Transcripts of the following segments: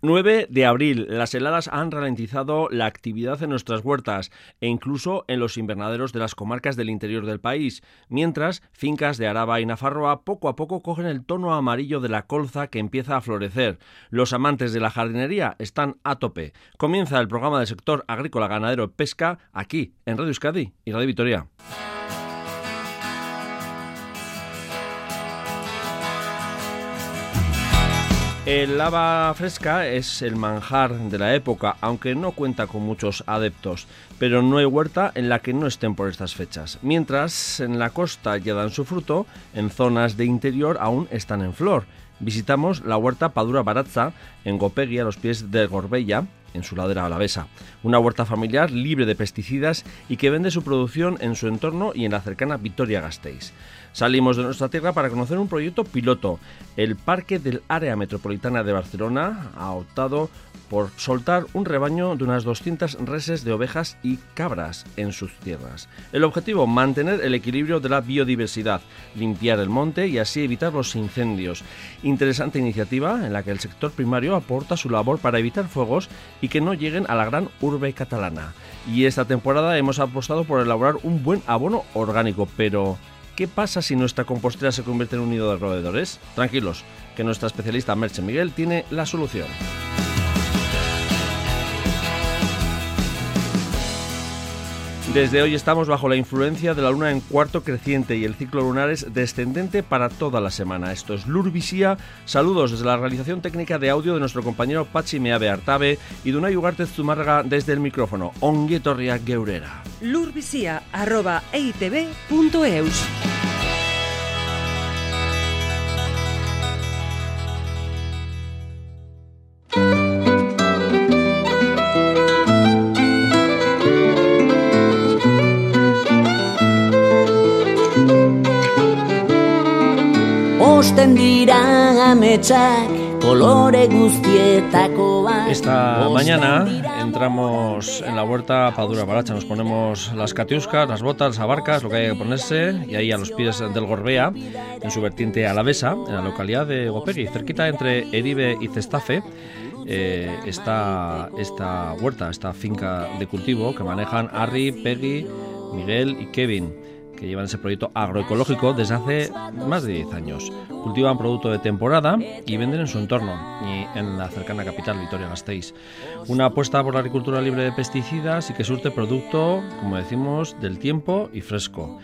9 de abril. Las heladas han ralentizado la actividad en nuestras huertas e incluso en los invernaderos de las comarcas del interior del país, mientras fincas de Araba y Nafarroa poco a poco cogen el tono amarillo de la colza que empieza a florecer. Los amantes de la jardinería están a tope. Comienza el programa del sector agrícola, ganadero pesca aquí en Radio Euskadi y Radio Vitoria. El lava fresca es el manjar de la época, aunque no cuenta con muchos adeptos, pero no hay huerta en la que no estén por estas fechas. Mientras en la costa ya dan su fruto, en zonas de interior aún están en flor. Visitamos la huerta Padura Baratza en Gopegui, a los pies de Gorbella, en su ladera alavesa. Una huerta familiar libre de pesticidas y que vende su producción en su entorno y en la cercana Vitoria-Gasteiz. Salimos de nuestra tierra para conocer un proyecto piloto. El Parque del Área Metropolitana de Barcelona ha optado por soltar un rebaño de unas 200 reses de ovejas y cabras en sus tierras. El objetivo, mantener el equilibrio de la biodiversidad, limpiar el monte y así evitar los incendios. Interesante iniciativa en la que el sector primario aporta su labor para evitar fuegos y que no lleguen a la gran urbe catalana. Y esta temporada hemos apostado por elaborar un buen abono orgánico, pero ¿Qué pasa si nuestra compostera se convierte en un nido de roedores? Tranquilos, que nuestra especialista Merche Miguel tiene la solución. Desde hoy estamos bajo la influencia de la luna en cuarto creciente y el ciclo lunar es descendente para toda la semana. Esto es Lurvisía. Saludos desde la realización técnica de audio de nuestro compañero Pachi Meave Artabe y de una Ugarte Zumárraga desde el micrófono. Onguetorria Geurera. Lurvisía.eitv.eus Esta mañana entramos en la huerta Padura Baracha, nos ponemos las catiuscas, las botas, las abarcas, lo que hay que ponerse, y ahí a los pies del Gorbea, en su vertiente alavesa, en la localidad de Gopegui, cerquita entre Eribe y Cestafe. Eh, está esta huerta, esta finca de cultivo que manejan Harry, Peggy, Miguel y Kevin que llevan ese proyecto agroecológico desde hace más de 10 años. Cultivan producto de temporada y venden en su entorno y en la cercana capital, Vitoria-Gasteiz. Una apuesta por la agricultura libre de pesticidas y que surte producto, como decimos, del tiempo y fresco.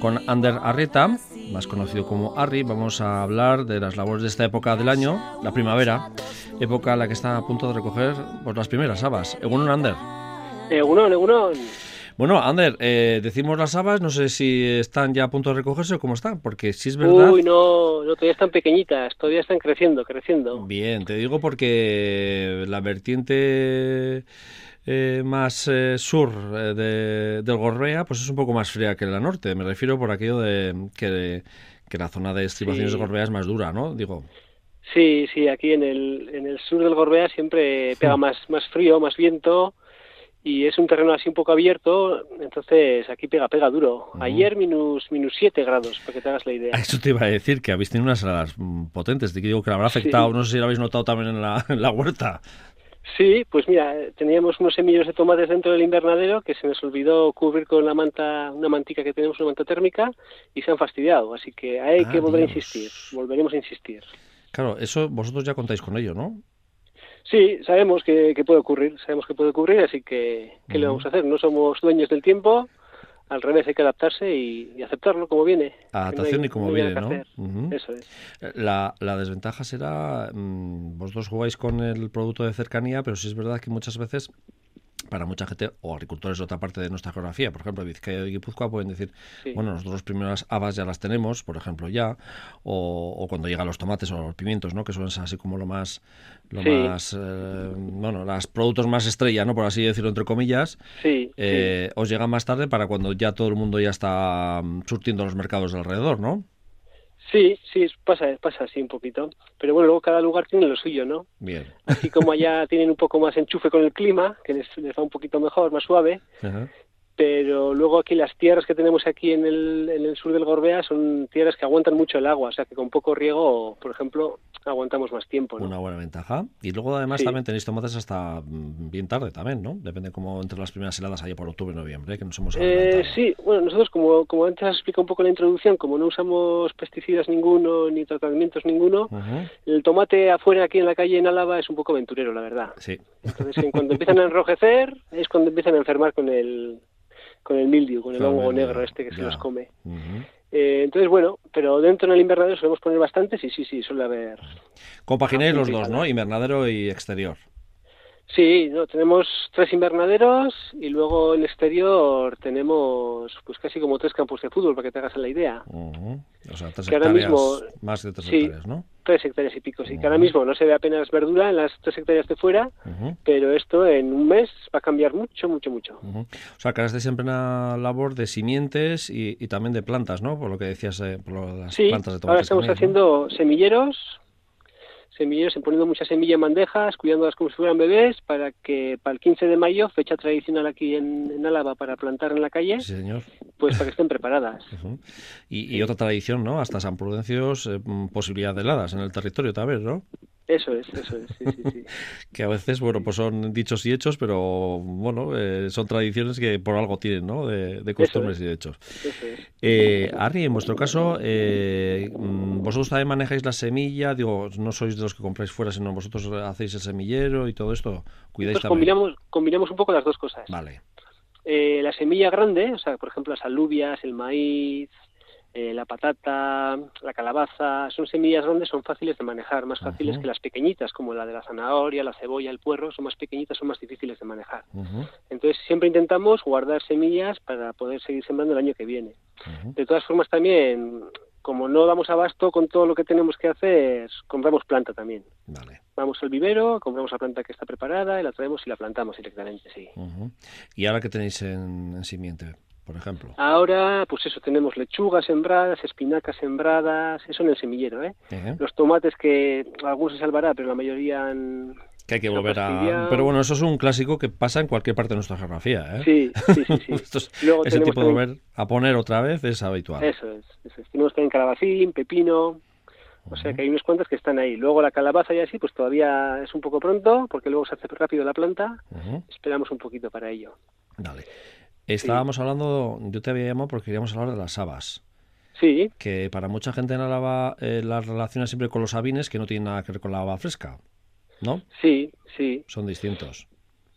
Con Ander Arrieta, más conocido como Arri, vamos a hablar de las labores de esta época del año, la primavera, época en la que está a punto de recoger las primeras habas. Egunon, Ander. Egunon, Egunon. Bueno, Ander, eh, decimos las habas, no sé si están ya a punto de recogerse o cómo están, porque si es verdad... Uy, no, no, todavía están pequeñitas, todavía están creciendo, creciendo. Bien, te digo porque la vertiente eh, más eh, sur de, del Gorbea, pues es un poco más fría que la norte. Me refiero por aquello de que, que la zona de estribaciones de Gorbea es más dura, ¿no? Digo... Sí, sí, aquí en el, en el sur del Gorbea siempre pega más, más frío, más viento y es un terreno así un poco abierto, entonces aquí pega, pega duro. Ayer minus, minus 7 grados, para que te hagas la idea. Eso te iba a decir, que habéis tenido unas heladas potentes, te digo que la habrá afectado, no sé si lo habéis notado también en la, en la huerta. Sí, pues mira, teníamos unos semillos de tomates dentro del invernadero que se nos olvidó cubrir con la manta, una mantica que tenemos, una manta térmica, y se han fastidiado, así que hay que volver a insistir, volveremos a insistir. Claro, eso vosotros ya contáis con ello, ¿no? Sí, sabemos que, puede ocurrir, sabemos que puede ocurrir, así que ¿qué le vamos a hacer? No somos dueños del tiempo, al revés hay que adaptarse y, aceptarlo como viene. Adaptación y como viene, ¿no? Eso es. La, la desventaja será, mmm, vosotros jugáis con el producto de cercanía, pero sí es verdad que muchas veces para mucha gente o agricultores de otra parte de nuestra geografía, por ejemplo, Vizcaya y Guipúzcoa pueden decir, bueno, nosotros las primeras habas ya las tenemos, por ejemplo, ya, o, cuando llegan los tomates o los pimientos, ¿no? Que suelen ser así como lo más, lo más, eh, bueno, los productos más estrella, ¿no? Por así decirlo entre comillas, eh, os llegan más tarde para cuando ya todo el mundo ya está mm, surtiendo los mercados de alrededor, ¿no? Sí, sí, pasa, pasa así un poquito. Pero bueno, luego cada lugar tiene lo suyo, ¿no? Bien. Así como allá tienen un poco más enchufe con el clima, que les, les va un poquito mejor, más suave. Pero luego aquí las tierras que tenemos aquí en el, en el sur del Gorbea son tierras que aguantan mucho el agua, o sea que con poco riego, por ejemplo, aguantamos más tiempo. Una buena ventaja. Y luego además también tenéis tomates hasta mm, bien tarde también, ¿no? Depende cómo entre las primeras heladas allá por octubre, noviembre, que nos hemos eh, Sí, bueno, nosotros como, como antes has explicado un poco la introducción, como no usamos pesticidas ninguno ni tratamientos ninguno, el tomate afuera aquí en la calle en Álava es un poco aventurero, la verdad. Sí. Entonces, cuando empiezan a enrojecer es cuando empiezan a enfermar con el con el mildio, con el hongo negro este que se los come. Eh, entonces, bueno, pero dentro en el invernadero solemos poner bastantes y sí, sí, suele haber... Compaginéis los dos, ¿no? Invernadero y exterior. Sí, no, tenemos tres invernaderos y luego en exterior tenemos pues casi como tres campos de fútbol para que te hagas la idea. O sea, tres hectáreas, más de tres hectáreas, ¿no? Tres hectáreas y pico, sí. Que ahora mismo no se ve apenas verdura en las tres hectáreas de fuera, pero esto en un mes va a cambiar mucho, mucho, mucho. O sea, que ahora siempre una labor de simientes y, también de plantas, ¿no? Por lo que decías, eh, por las plantas de tomate. ahora estamos haciendo semilleros, semilleros, poniendo muchas semillas en bandejas, cuidándolas como si fueran bebés, para que para el 15 de mayo, fecha tradicional aquí en, Álava para plantar en la calle, señor. pues para que estén preparadas. y, otra tradición, ¿no? Hasta San Prudencio, eh, posibilidad de heladas en el territorio también, ¿no? Eso es, eso es, sí, sí, sí. que a veces, bueno, pues son dichos y hechos, pero bueno, eh, son tradiciones que por algo tienen, ¿no? De, costumbres y de hechos. Eso es. Eh, Ari, en vuestro caso, eh, mm, vosotros también manejáis la semilla, digo, no sois de los que compráis fuera, sino vosotros hacéis el semillero y todo esto, cuidáis también. Combinamos, combinamos un poco las dos cosas. Vale. la semilla grande, o sea, por ejemplo, las alubias, el maíz, eh, la patata, la calabaza, son semillas grandes, son fáciles de manejar, más fáciles que las pequeñitas, como la de la zanahoria, la cebolla, el puerro, son más pequeñitas, son más difíciles de manejar. Entonces siempre intentamos guardar semillas para poder seguir sembrando el año que viene. De todas formas también, como no damos abasto con todo lo que tenemos que hacer, compramos planta también. Vamos al vivero, compramos la planta que está preparada y la traemos y la plantamos directamente, sí. ¿Y ahora qué tenéis en, en simiente? Por ejemplo? Ahora, pues eso, tenemos lechugas sembradas, espinacas sembradas, eso en el semillero, ¿eh? Los tomates que algunos se salvará, pero la mayoría han... Que hay que volver a... Pero bueno, eso es un clásico que pasa en cualquier parte de nuestra geografía, ¿eh? Sí, sí, sí. ese tipo de volver a poner otra vez es habitual. Eso es, eso es. Tenemos también calabacín, pepino, o sea que hay unos cuantos que están ahí. Luego la calabaza y así, pues todavía es un poco pronto, porque luego se hace rápido la planta. Esperamos un poquito para ello. Dale. Estábamos hablando, yo te había llamado porque queríamos hablar de las habas. Sí. Que para mucha gente en Álava eh, las relaciona siempre con los sabines, que no tienen nada que ver con la haba fresca, ¿no? Sí, sí. Son distintos.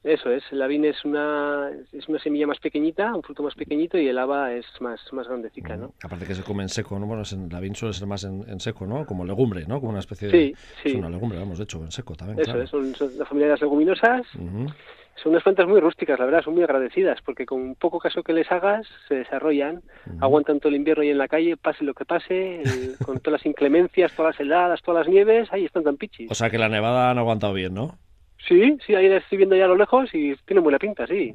Eso es, el avín es una, es una semilla más pequeñita, un fruto más pequeñito y el haba es más, más grandecica, ¿no? Aparte que se come en seco, ¿no? Bueno, el avín suele ser más en, seco, ¿no? Como legumbre, ¿no? Como una especie de... Sí, sí. Es una legumbre, hemos hecho en seco también, Eso es, son, la familia de las leguminosas. Son unas plantas muy rústicas, la verdad, son muy agradecidas, porque con poco caso que les hagas, se desarrollan, aguantan todo el invierno y en la calle, pase lo que pase, con todas las inclemencias, todas las heladas, todas las nieves, ahí están tan pichis. O sea que la nevada han aguantado bien, ¿no? Sí, sí, ahí la estoy viendo ya a lo lejos y tiene buena pinta, sí.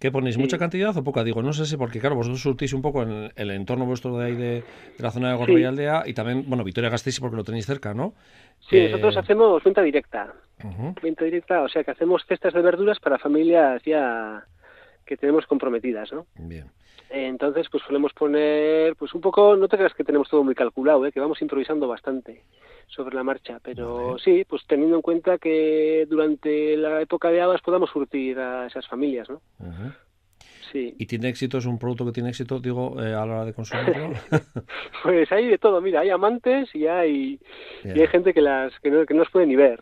¿Qué ponéis? ¿Mucha cantidad o poca? Digo, no sé si porque, claro, vosotros surtís un poco en el, entorno vuestro de ahí de, la zona de Gorbea y Aldea y también, bueno, Vitoria Gasteiz porque lo tenéis cerca, ¿no? Sí, nosotros hacemos venta directa. Venta directa, o sea que hacemos cestas de verduras para familias ya que tenemos comprometidas, ¿no? Bien. Entonces, pues solemos poner, pues un poco, no te creas que tenemos todo muy calculado, ¿eh? que vamos improvisando bastante sobre la marcha, pero sí, pues teniendo en cuenta que durante la época de habas podamos surtir a esas familias, ¿no? ¿Y tiene éxito? ¿Es un producto que tiene éxito, digo, eh, a la hora de consumirlo? pues hay de todo, mira, hay amantes y hay, y hay gente que las que no, que no puede ni ver.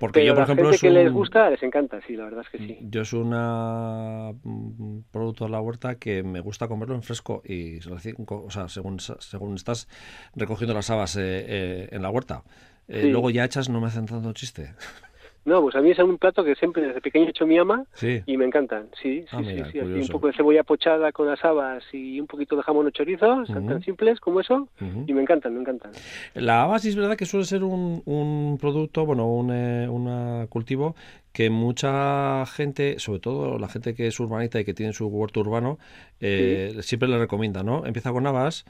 Porque yo, por ejemplo, gente que les gusta, les encanta, sí, la verdad es que sí. Yo es un mm, producto de la huerta que me gusta comerlo en fresco y, o sea, según, según estás recogiendo las habas eh, eh, en la huerta. Luego ya hechas no me hacen tanto chiste. No, pues a mí es un plato que siempre desde pequeño he hecho mi ama y me encantan. Sí, sí, ah, sí, sí. un poco de cebolla pochada con las habas y un poquito de jamón o chorizos, tan simples como eso, y me encantan, me encantan. La haba sí es verdad que suele ser un, un producto, bueno, un eh, cultivo que mucha gente, sobre todo la gente que es urbanita y que tiene su huerto urbano, eh, siempre le recomienda, ¿no? Empieza con habas,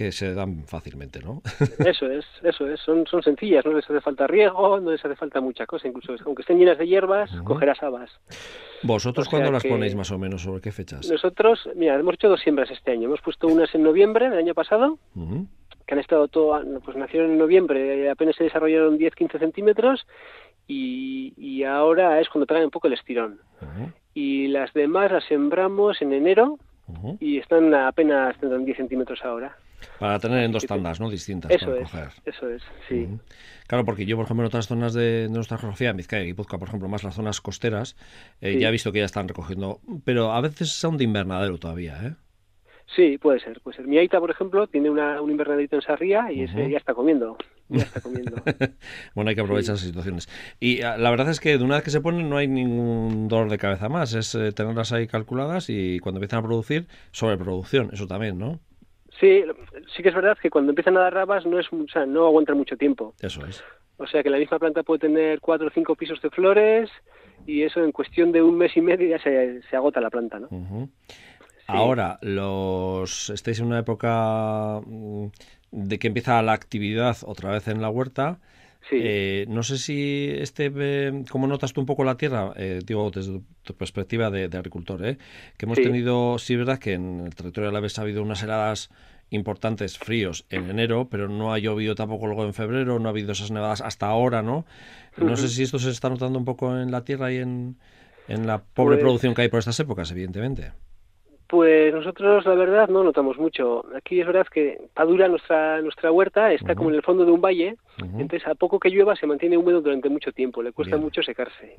que se dan fácilmente, ¿no? Eso es, eso es. Son, son sencillas, no les hace falta riego, no les hace falta mucha cosa. Incluso aunque estén llenas de hierbas, cogerás habas. ¿Vosotros cuándo las ponéis más o menos? ¿Sobre qué fechas? Nosotros, mira, hemos hecho dos siembras este año. Hemos puesto unas en noviembre del año pasado, que han estado todo, pues nacieron en noviembre, apenas se desarrollaron 10-15 centímetros y, y, ahora es cuando traen un poco el estirón. Y las demás las sembramos en enero y están apenas tendrán 10 centímetros ahora. Para tener en dos tandas, ¿no? Distintas. Eso para es, coger. eso es, sí. Claro, porque yo, por ejemplo, en otras zonas de, nuestra geografía, en Vizcaya y Puzca, por ejemplo, más las zonas costeras, eh, ya he visto que ya están recogiendo, pero a veces son de invernadero todavía, ¿eh? Sí, puede ser, puede ser. Mi Aita, por ejemplo, tiene una, un invernaderito en Sarría y ese ya está comiendo. Ya está comiendo. bueno, hay que aprovechar esas situaciones. Y ah, la verdad es que de una vez que se ponen no hay ningún dolor de cabeza más. Es eh, tenerlas ahí calculadas y cuando empiezan a producir, sobreproducción, eso también, ¿no? Sí, sí que es verdad que cuando empiezan a dar rabas no es, o sea, no aguantan mucho tiempo. Eso es. O sea que la misma planta puede tener cuatro o cinco pisos de flores y eso en cuestión de un mes y medio ya se, se agota la planta, ¿no? Ahora, los estáis en una época mm, de que empieza la actividad otra vez en la huerta. Eh, no sé si este, eh, ¿cómo notas tú un poco la tierra? Eh, digo, desde tu perspectiva de, agricultor, ¿eh? que hemos tenido, sí, verdad que en el territorio de la vez ha habido unas heladas importantes, fríos en enero, pero no ha llovido tampoco luego en febrero, no ha habido esas nevadas hasta ahora, ¿no? No sé si esto se está notando un poco en la tierra y en, en la pobre Pues producción que hay por estas épocas, evidentemente. Pues nosotros, la verdad, no notamos mucho. Aquí es verdad que Padura, nuestra nuestra huerta, está como en el fondo de un valle, entonces a poco que llueva se mantiene húmedo durante mucho tiempo, le cuesta Bien. mucho secarse.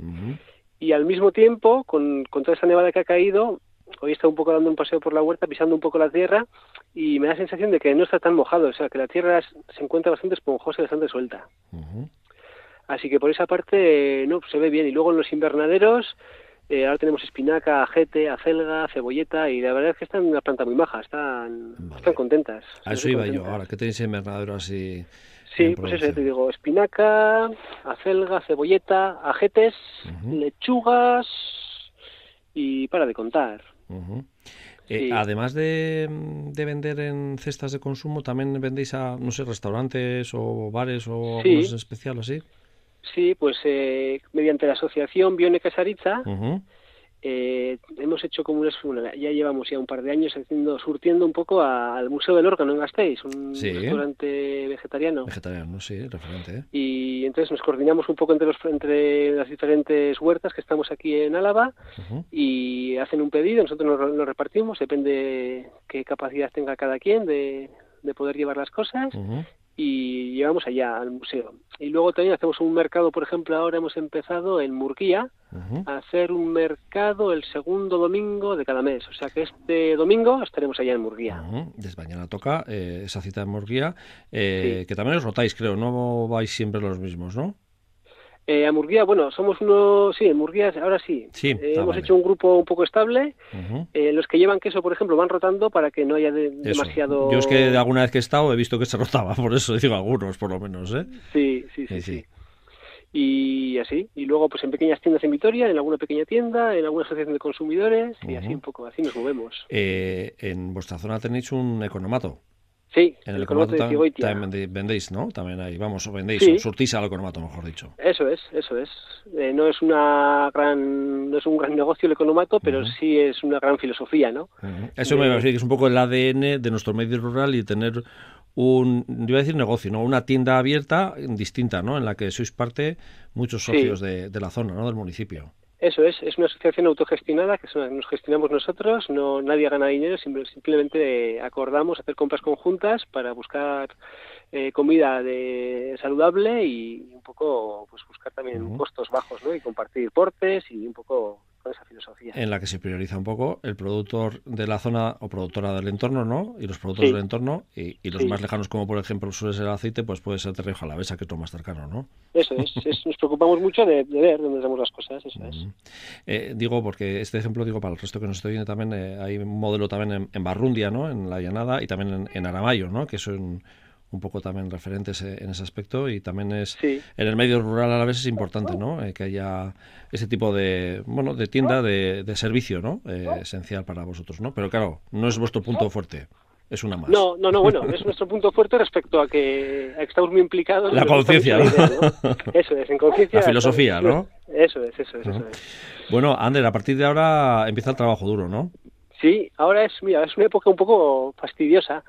Y al mismo tiempo, con, con toda esa nevada que ha caído, hoy he estado un poco dando un paseo por la huerta, pisando un poco la tierra, y me da la sensación de que no está tan mojado, o sea, que la tierra se encuentra bastante esponjosa y bastante suelta. Así que por esa parte, no, se ve bien. Y luego en los invernaderos, eh, ahora tenemos espinaca, ajete, acelga, cebolleta, y la verdad es que están una planta muy maja, están, Vale. están contentas. A eso iba yo ahora. ¿Qué tenéis en invernadero así? Sí, pues eso, te digo, espinaca, acelga, cebolleta, ajetes, lechugas y para de contar. Eh, Sí. Además de, de vender en cestas de consumo, ¿también vendéis a, no sé, restaurantes o bares o Sí. en especial así? Sí, pues eh, mediante la asociación Bione Casaritza eh, hemos hecho como una, ya llevamos ya un par de años haciendo surtiendo un poco a- al Museo del Órgano en Gasteiz, un Sí. restaurante vegetariano. Vegetariano, sí, referente. ¿eh? y entonces nos coordinamos un poco entre los entre las diferentes huertas que estamos aquí en Álava y hacen un pedido, nosotros nos, lo- lo repartimos, depende qué capacidad tenga cada quien de, de poder llevar las cosas. Y llevamos allá al museo. Y luego también hacemos un mercado, por ejemplo, ahora hemos empezado en Murguía Ujú. a hacer un mercado el segundo domingo de cada mes. O sea que este domingo estaremos allá en Murguía. Ujú. Desde mañana toca eh, esa cita en Murguía, eh, Sí. que también os rotáis, creo, no vais siempre los mismos, ¿no? Eh, a Murguía, bueno, somos unos, sí, en Murguía ahora sí. Sí, Eh, ah, hemos vale. hecho un grupo un poco estable. Eh, los que llevan queso, por ejemplo, van rotando para que no haya de- demasiado... Yo es que de alguna vez que he estado he visto que se rotaba, por eso digo algunos, por lo menos, ¿eh? Sí, sí, sí, Sí, sí. sí. Y así, y luego pues en pequeñas tiendas en Vitoria, en alguna pequeña tienda, en alguna asociación de consumidores, y así un poco, así nos movemos. Eh, en vuestra zona tenéis un economato. Sí, En el de Cigoitia. también vendéis, ¿no? También ahí, vamos, vendéis, Sí. surtís al economato, mejor dicho. Eso es, eso es. Eh, no es una gran, no es un gran negocio el economato, pero sí es una gran filosofía, ¿no? Eso me parece que es un poco el ADN de nuestro medio rural y tener un, yo iba a decir negocio, ¿no? Una tienda abierta distinta, ¿no? En la que sois parte muchos Sí. socios de, de la zona, ¿no? Del municipio. Eso es, es una asociación autogestionada que nos gestionamos nosotros, no nadie gana dinero, simple- simplemente eh, acordamos hacer compras conjuntas para buscar eh, comida de saludable y un poco pues buscar también costos bajos, ¿no? Y compartir portes y un poco con esa filosofía. En la que se prioriza un poco el productor de la zona o productora del entorno, ¿no? Y los productos Sí. del entorno y, y los Sí. más lejanos, como por ejemplo suele ser el aceite, pues puede ser Rioja Alavesa, que es lo más cercano, ¿no? Eso es, es- nos preocupamos mucho de, de ver dónde hacemos las cosas, eso es. Eh, digo, porque este ejemplo, digo, para el resto que nos estoy viendo también, eh, hay un modelo también en, en Barrundia, ¿no? En la llanada y también en, en Aramayo, ¿no? Que son un poco también referentes eh, en ese aspecto y también es Sí. en el medio rural a la vez es importante, ¿no? Eh, que haya ese tipo de, bueno, de tienda de, de servicio, ¿no? Eh, esencial para vosotros, ¿no? Pero claro, no es vuestro punto fuerte. es una más. No, no, no, bueno, es nuestro punto fuerte respecto a que, estamos muy implicados. La conciencia, ¿no? Eso es, en conciencia. La filosofía, ¿no? Eso es, eso es, eso es. Bueno, Ander, a partir de ahora empieza el trabajo duro, ¿no? Sí, ahora es, mira, es una época un poco fastidiosa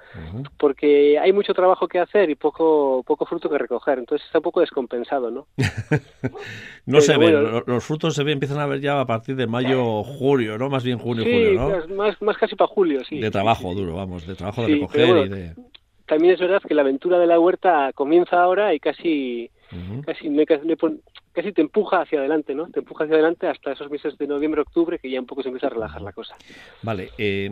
porque hay mucho trabajo que hacer y poco poco fruto que recoger, entonces está un poco descompensado, ¿no? no se ven, los, frutos se empiezan a ver ya a partir de mayo, julio, ¿no? Más bien junio, julio, ¿no? Más, más casi para julio, sí. De trabajo duro, vamos, de trabajo de recoger y de... También es verdad que la aventura de la huerta comienza ahora y casi, casi me, me, casi te empuja hacia adelante, ¿no? Te empuja hacia adelante hasta esos meses de noviembre, octubre, que ya un poco se empieza a relajar la cosa. Vale. Eh,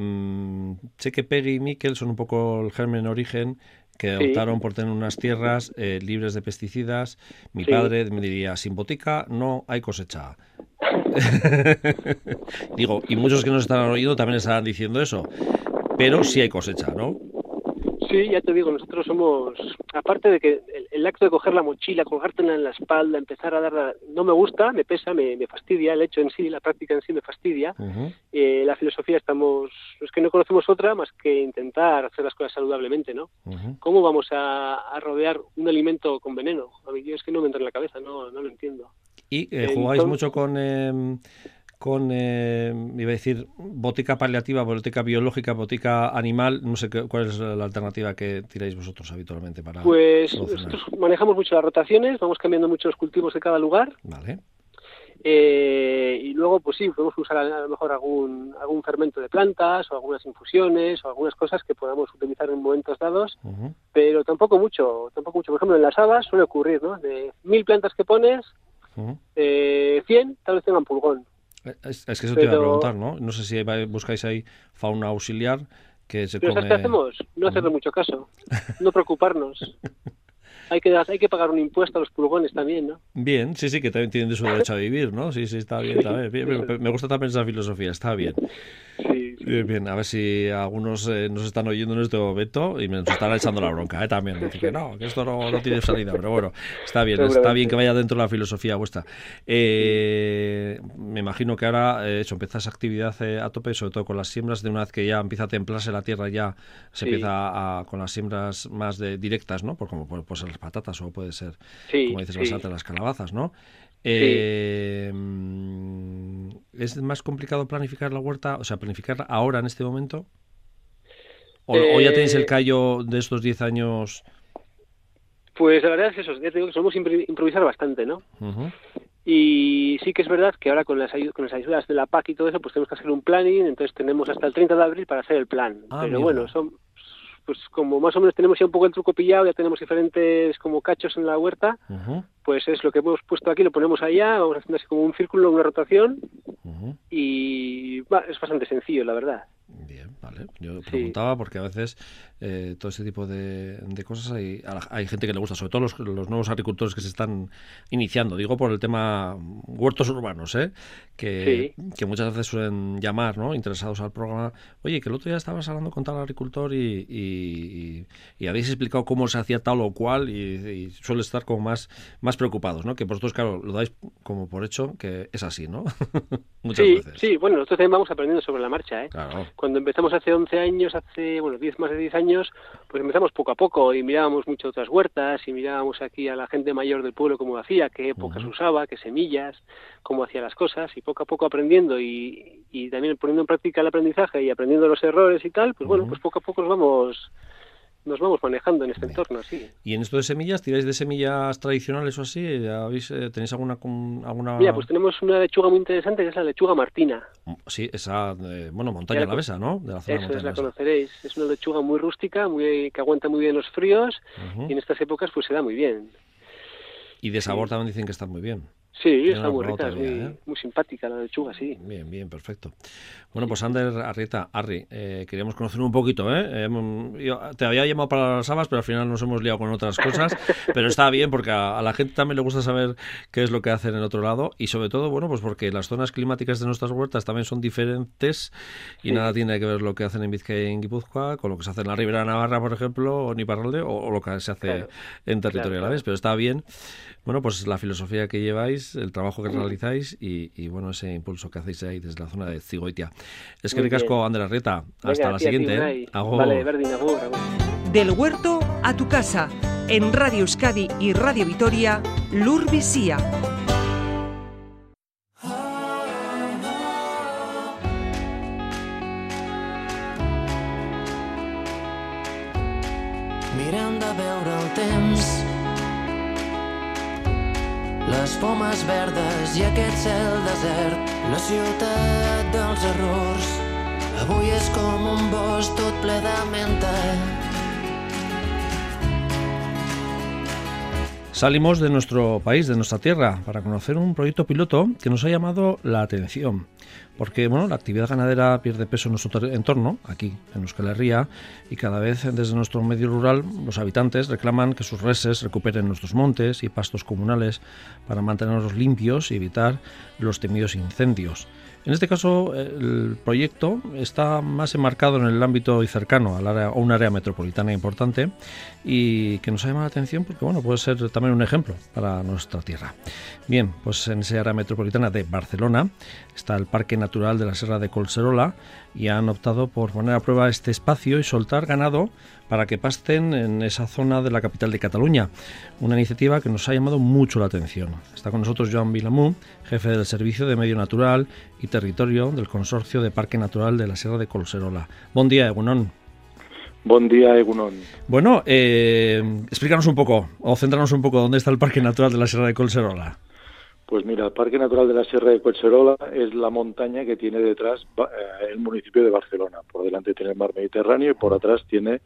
sé que Peggy y Mikkel son un poco el germen origen que optaron por tener unas tierras eh, libres de pesticidas. Mi padre me diría, sin botica no hay cosecha. Digo, y muchos que nos están oyendo también estarán diciendo eso. Pero sí hay cosecha, ¿no? Sí, ya te digo, nosotros somos, aparte de que el, acto de coger la mochila, colgártela en la espalda, empezar a darla, no me gusta, me pesa, me, fastidia, el hecho en sí, la práctica en sí me fastidia. Eh, la filosofía estamos, es que no conocemos otra más que intentar hacer las cosas saludablemente, ¿no? ¿Cómo vamos a, rodear un alimento con veneno? A mí es que no me entra en la cabeza, no, no lo entiendo. ¿Y eh, jugáis mucho con... Eh con, eh, iba a decir, botica paliativa, botica biológica, botica animal, no sé qué, cuál es la alternativa que tiráis vosotros habitualmente para... Pues nosotros manejamos mucho las rotaciones, vamos cambiando mucho los cultivos de cada lugar. Vale. Eh, y luego, pues sí, podemos usar a lo mejor algún, algún fermento de plantas o algunas infusiones o algunas cosas que podamos utilizar en momentos dados, pero tampoco mucho, tampoco mucho. Por ejemplo, en las habas suele ocurrir, ¿no? De mil plantas que pones, eh, 100 tal vez tengan pulgón. Es, que eso te iba a preguntar, ¿no? No sé si buscáis ahí fauna auxiliar que se ¿Pero come... ¿qué hacemos? No hacerle mucho caso, no preocuparnos. hay que, hay que pagar un impuesto a los pulgones también, ¿no? Bien, sí, sí, que también tienen su derecho a vivir, ¿no? Sí, sí, está bien, está bien. Me gusta también esa filosofía, está bien. Bien, a ver si algunos eh, nos están oyendo en este momento y me nos están echando la bronca, ¿eh? También. Decir que no, que esto no, tiene salida, pero bueno, está bien, está bien que vaya dentro de la filosofía vuestra. Eh, me imagino que ahora, eh, eso, empieza esa actividad a tope, sobre todo con las siembras, de una vez que ya empieza a templarse la tierra, ya se empieza a, con las siembras más de, directas, ¿no? Por como las patatas o puede ser, como dices, las, las calabazas, ¿no? Eh, ¿Es más complicado planificar la huerta, o sea, planificarla ahora en este momento? ¿O, ya tenéis el eh, callo de estos 10 años? Pues la verdad es eso, ya te digo que solemos improvisar bastante, ¿no? Y sí que es verdad que ahora con las, con las ayudas de la PAC y todo eso, pues tenemos que hacer un planning, entonces tenemos hasta el 30 de abril para hacer el plan. Ah, Pero bueno, son, pues como más o menos tenemos ya un poco el truco pillado, ya tenemos diferentes como cachos en la huerta, pues es lo que hemos puesto aquí, lo ponemos allá, vamos haciendo así como un círculo, una rotación, y es bastante sencillo, la verdad. Vale. Yo preguntaba porque a veces eh, todo ese tipo de, cosas hay, hay gente que le gusta, sobre todo los, nuevos agricultores que se están iniciando. Digo por el tema huertos urbanos, ¿eh? que, que muchas veces suelen llamar, ¿no? interesados al programa. Oye, que el otro día estabas hablando con tal agricultor y, y, habéis explicado cómo se hacía tal o cual y, suele estar como más, más preocupados, ¿no? Que vosotros, claro, lo dais como por hecho que es así, ¿no? muchas sí, veces. Sí, bueno, nosotros también vamos aprendiendo sobre la marcha, ¿eh? Claro cuando empezamos hace 11 años, hace, bueno, 10, más de 10 años, pues empezamos poco a poco y mirábamos mucho otras huertas y mirábamos aquí a la gente mayor del pueblo cómo hacía, qué épocas usaba, qué semillas, cómo hacía las cosas y poco a poco aprendiendo y, y también poniendo en práctica el aprendizaje y aprendiendo los errores y tal, pues bueno, pues poco a poco nos vamos nos vamos manejando en este entorno, sí. ¿Y en esto de semillas, tiráis de semillas tradicionales o así? Eh, ¿Tenéis alguna, alguna...? Mira, pues tenemos una lechuga muy interesante que es la lechuga martina. Mm, sí, esa, bueno, montaña la besa, ¿no? De la zona Eso es, la conoceréis. Es una lechuga muy rústica, muy que aguanta muy bien los fríos y en estas épocas pues se da muy bien. Y de sabor también dicen que está muy bien. Sí, está muy rica, ¿eh? muy, simpática la lechuga, sí. Bien, bien, perfecto. Bueno, pues Ander Arrieta, Arri, eh, queríamos conocer un poquito, ¿eh? Yo te había llamado para las habas, pero al final nos hemos liado con otras cosas, pero está bien porque a, la gente también le gusta saber qué es lo que hacen en el otro lado y sobre todo, bueno, pues porque las zonas climáticas de nuestras huertas también son diferentes y nada tiene que ver lo que hacen en Vizcaya y en Guipúzcoa con lo que se hace en la Ribera Navarra, por ejemplo, o en Iparralde, o, lo que se hace en territorio a la vez, pero está bien. Bueno, pues la filosofía que lleváis el trabajo que realizáis y, bueno, ese impulso que hacéis ahí desde la zona de Cigoitia. Es que ricasco, Andrea Rieta. Hasta la siguiente. ¿eh? Vale, Del huerto a tu casa. En Radio Euskadi y Radio Vitoria, Lur Visía. Ciutat dels errors. Avui és com un bosc tot ple de menta. Salimos de nuestro país, de nuestra tierra, para conocer un proyecto piloto que nos ha llamado la atención porque bueno, la actividad ganadera pierde peso en nuestro entorno, aquí en Euskal Herria, y cada vez desde nuestro medio rural los habitantes reclaman que sus reses recuperen nuestros montes y pastos comunales para mantenerlos limpios y evitar los temidos incendios. En este caso, el proyecto está más enmarcado en el ámbito y cercano al área, a un área metropolitana importante y que nos ha llamado la atención porque bueno, puede ser también un ejemplo para nuestra tierra. Bien, pues en esa área metropolitana de Barcelona está el Parque Natural de la Sierra de Colserola y han optado por poner a prueba este espacio y soltar ganado para que pasten en esa zona de la capital de Cataluña. Una iniciativa que nos ha llamado mucho la atención. Está con nosotros Joan Vilamú, jefe del Servicio de Medio Natural y Territorio del Consorcio de Parque Natural de la Sierra de Colserola. Buen día, Egunon. Buen día, Egunon. Bueno, eh, explícanos un poco, o centrarnos un poco, ¿dónde está el Parque Natural de la Sierra de Colserola? Pues mira, el Parque Natural de la Sierra de Colserola es la montaña que tiene detrás eh, el municipio de Barcelona. Por delante tiene el mar Mediterráneo y por atrás tiene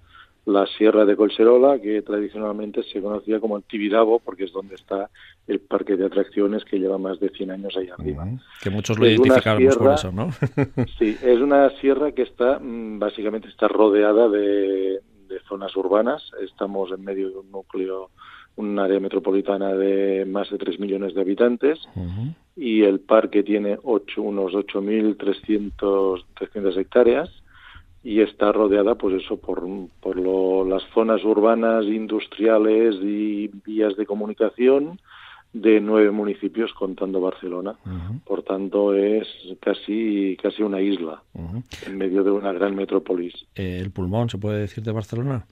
la Sierra de Colserola, que tradicionalmente se conocía como Tibidabo, porque es donde está el parque de atracciones que lleva más de 100 años ahí arriba. Que muchos lo identificaron por eso, ¿no? sí, es una sierra que está, mm, básicamente está rodeada de, zonas urbanas. Estamos en medio de un núcleo, un área metropolitana de más de 3 millones de habitantes. Y el parque tiene ocho, unos 8.300 hectáreas y está rodeada pues eso por, por las zonas urbanas, industriales y vías de comunicación de nueve municipios contando Barcelona. Por tanto, es casi, casi una isla en medio de una gran metrópolis. ¿El pulmón se puede decir de Barcelona?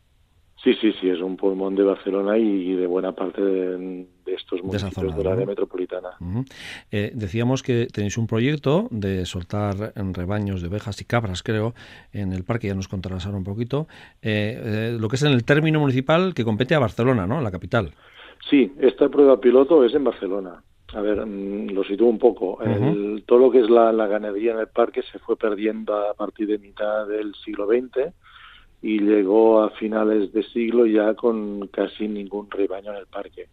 Sí, sí, sí, es un pulmón de Barcelona y de buena parte de, estos municipios de, la área metropolitana. Eh, decíamos que tenéis un proyecto de soltar en rebaños de ovejas y cabras, creo, en el parque, ya nos contarás ahora un poquito, eh, eh, lo que es en el término municipal que compete a Barcelona, ¿no?, la capital. Sí, esta prueba piloto es en Barcelona. A ver, mm, lo sitúo un poco. todo lo que es la, la ganadería en el parque se fue perdiendo a partir de mitad del siglo XX y llegó a finales de siglo ya con casi ningún rebaño en el parque.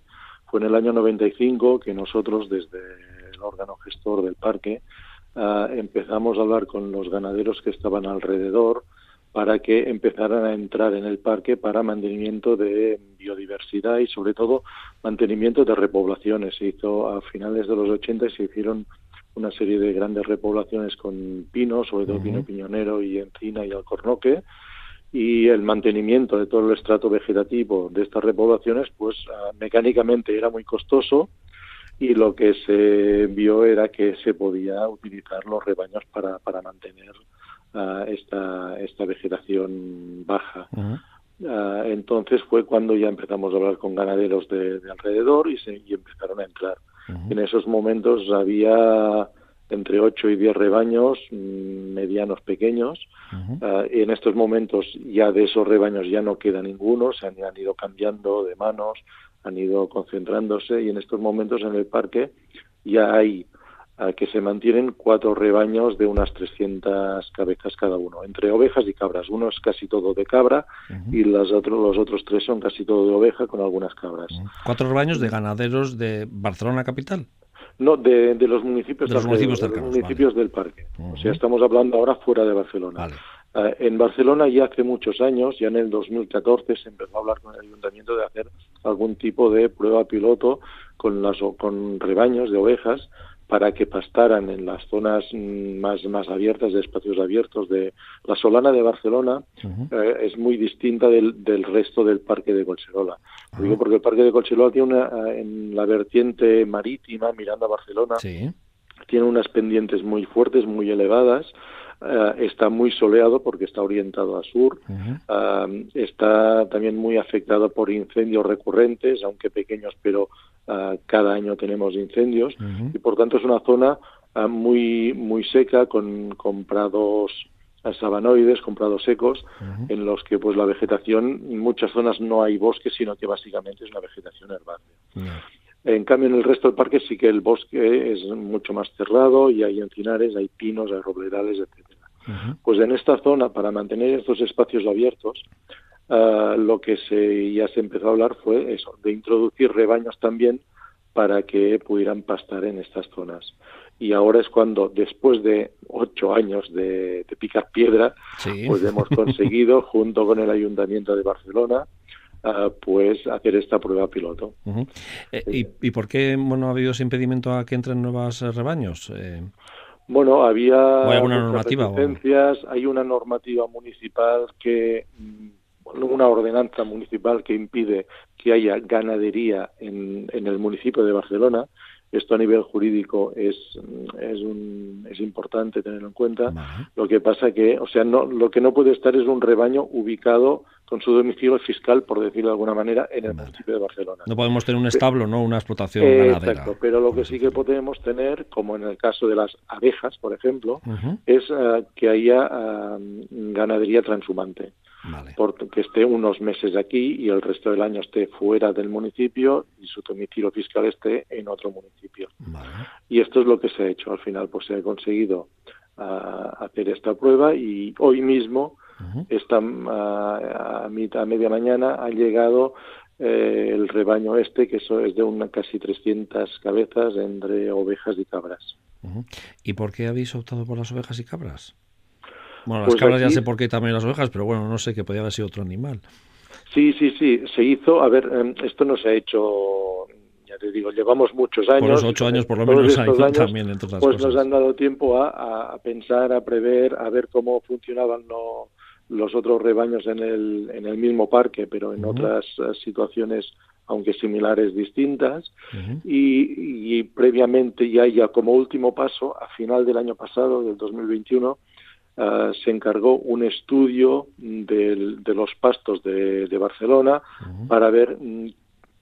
Fue en el año 95 que nosotros, desde el órgano gestor del parque, ah, empezamos a hablar con los ganaderos que estaban alrededor para que empezaran a entrar en el parque para mantenimiento de biodiversidad y sobre todo mantenimiento de repoblaciones. Se hizo a finales de los 80 y se hicieron una serie de grandes repoblaciones con pinos, sobre todo pino piñonero y encina y alcornoque, y el mantenimiento de todo el estrato vegetativo de estas repoblaciones, pues ah, mecánicamente era muy costoso y lo que se vio era que se podía utilizar los rebaños para, para mantener ah, esta, esta vegetación baja. Ah, entonces fue cuando ya empezamos a hablar con ganaderos de, alrededor y, se, y empezaron a entrar. En esos momentos había entre 8 y 10 rebaños mm, medianos pequeños. Y en estos momentos ya de esos rebaños ya no queda ninguno, se han, ido cambiando de manos, han ido concentrándose y en estos momentos en el parque ya hay ah, que se mantienen cuatro rebaños de unas 300 cabezas cada uno, entre ovejas y cabras. Uno es casi todo de cabra y las otros, los otros tres son casi todo de oveja con algunas cabras. ¿Cuatro rebaños de ganaderos de Barcelona capital? No, de, los municipios, de los municipios, del parque. O sea, estamos hablando ahora fuera de Barcelona. Eh, en Barcelona ya hace muchos años, ya en el 2014, se empezó a hablar con el ayuntamiento de hacer algún tipo de prueba piloto con, las, con rebaños de ovejas para que pastaran en las zonas mm, más, más abiertas, de espacios abiertos. de La Solana de Barcelona eh, es muy distinta del, del, resto del Parque de Colserola. digo porque el Parque de Colserola tiene una, eh, en la vertiente marítima, mirando a Barcelona, tiene unas pendientes muy fuertes, muy elevadas, eh, está muy soleado porque está orientado a sur, está también muy afectado por incendios recurrentes, aunque pequeños, pero uh, cada año tenemos incendios. Y por tanto es una zona uh, muy muy seca con, con prados sabanoides, con prados secos, en los que pues la vegetación, en muchas zonas no hay bosque, sino que básicamente es una vegetación herbácea. En cambio, en el resto del parque sí que el bosque es mucho más cerrado y hay encinares, hay pinos, hay robledales, etcétera. Pues en esta zona, para mantener estos espacios abiertos, uh, lo que se ya se empezó a hablar fue eso, de introducir rebaños también para que pudieran pastar en estas zonas. Y ahora es cuando, después de ocho años de, de picar piedra, pues hemos conseguido, junto con el Ayuntamiento de Barcelona, Uh, pues hacer esta prueba piloto. eh, ¿y, ¿y, por qué bueno, ha habido ese impedimento a que entren nuevos rebaños? Eh... Bueno, había ¿O alguna normativa. O... Hay una normativa municipal que mm, una ordenanza municipal que impide que haya ganadería en, en el municipio de Barcelona esto a nivel jurídico es, es, un, es importante tenerlo en cuenta. Vale. Lo que pasa que, o sea, no, lo que no puede estar es un rebaño ubicado con su domicilio fiscal, por decirlo de alguna manera, en el vale. municipio de Barcelona. No podemos tener un establo, ¿no? Una explotación eh, ganadera. Exacto, pero lo que sí que podemos tener, como en el caso de las abejas, por ejemplo, uh -huh. es uh, que haya uh, ganadería transhumante. Vale. porque esté unos meses aquí y el resto del año esté fuera del municipio y su domicilio fiscal esté en otro municipio. Vale. Y esto es lo que se ha hecho. Al final, pues se ha conseguido uh, hacer esta prueba y hoy mismo, uh -huh. esta, uh, a, media mañana, ha llegado eh, el rebaño este, que eso es de una casi 300 cabezas entre ovejas y cabras. Uh -huh. ¿Y por qué habéis optado por las ovejas y cabras? Bueno, las pues cabras aquí... ya sé por qué también las ovejas, pero bueno, no sé que podía haber sido otro animal. Sí, sí, sí, se hizo, a ver, eh, esto no se ha hecho, ya te digo, llevamos muchos años. Por los ocho años por lo menos ha años, también, entre otras pues cosas. nos han dado tiempo a, a, pensar, a prever, a ver cómo funcionaban los otros rebaños en el, en el mismo parque, pero en uh -huh. otras uh, situaciones aunque similares distintas, uh -huh. y, y, previamente ya, ya como último paso, a final del año pasado, del 2021, Uh, se encargó un estudio de, de los pastos de, de Barcelona uh -huh. para ver mm,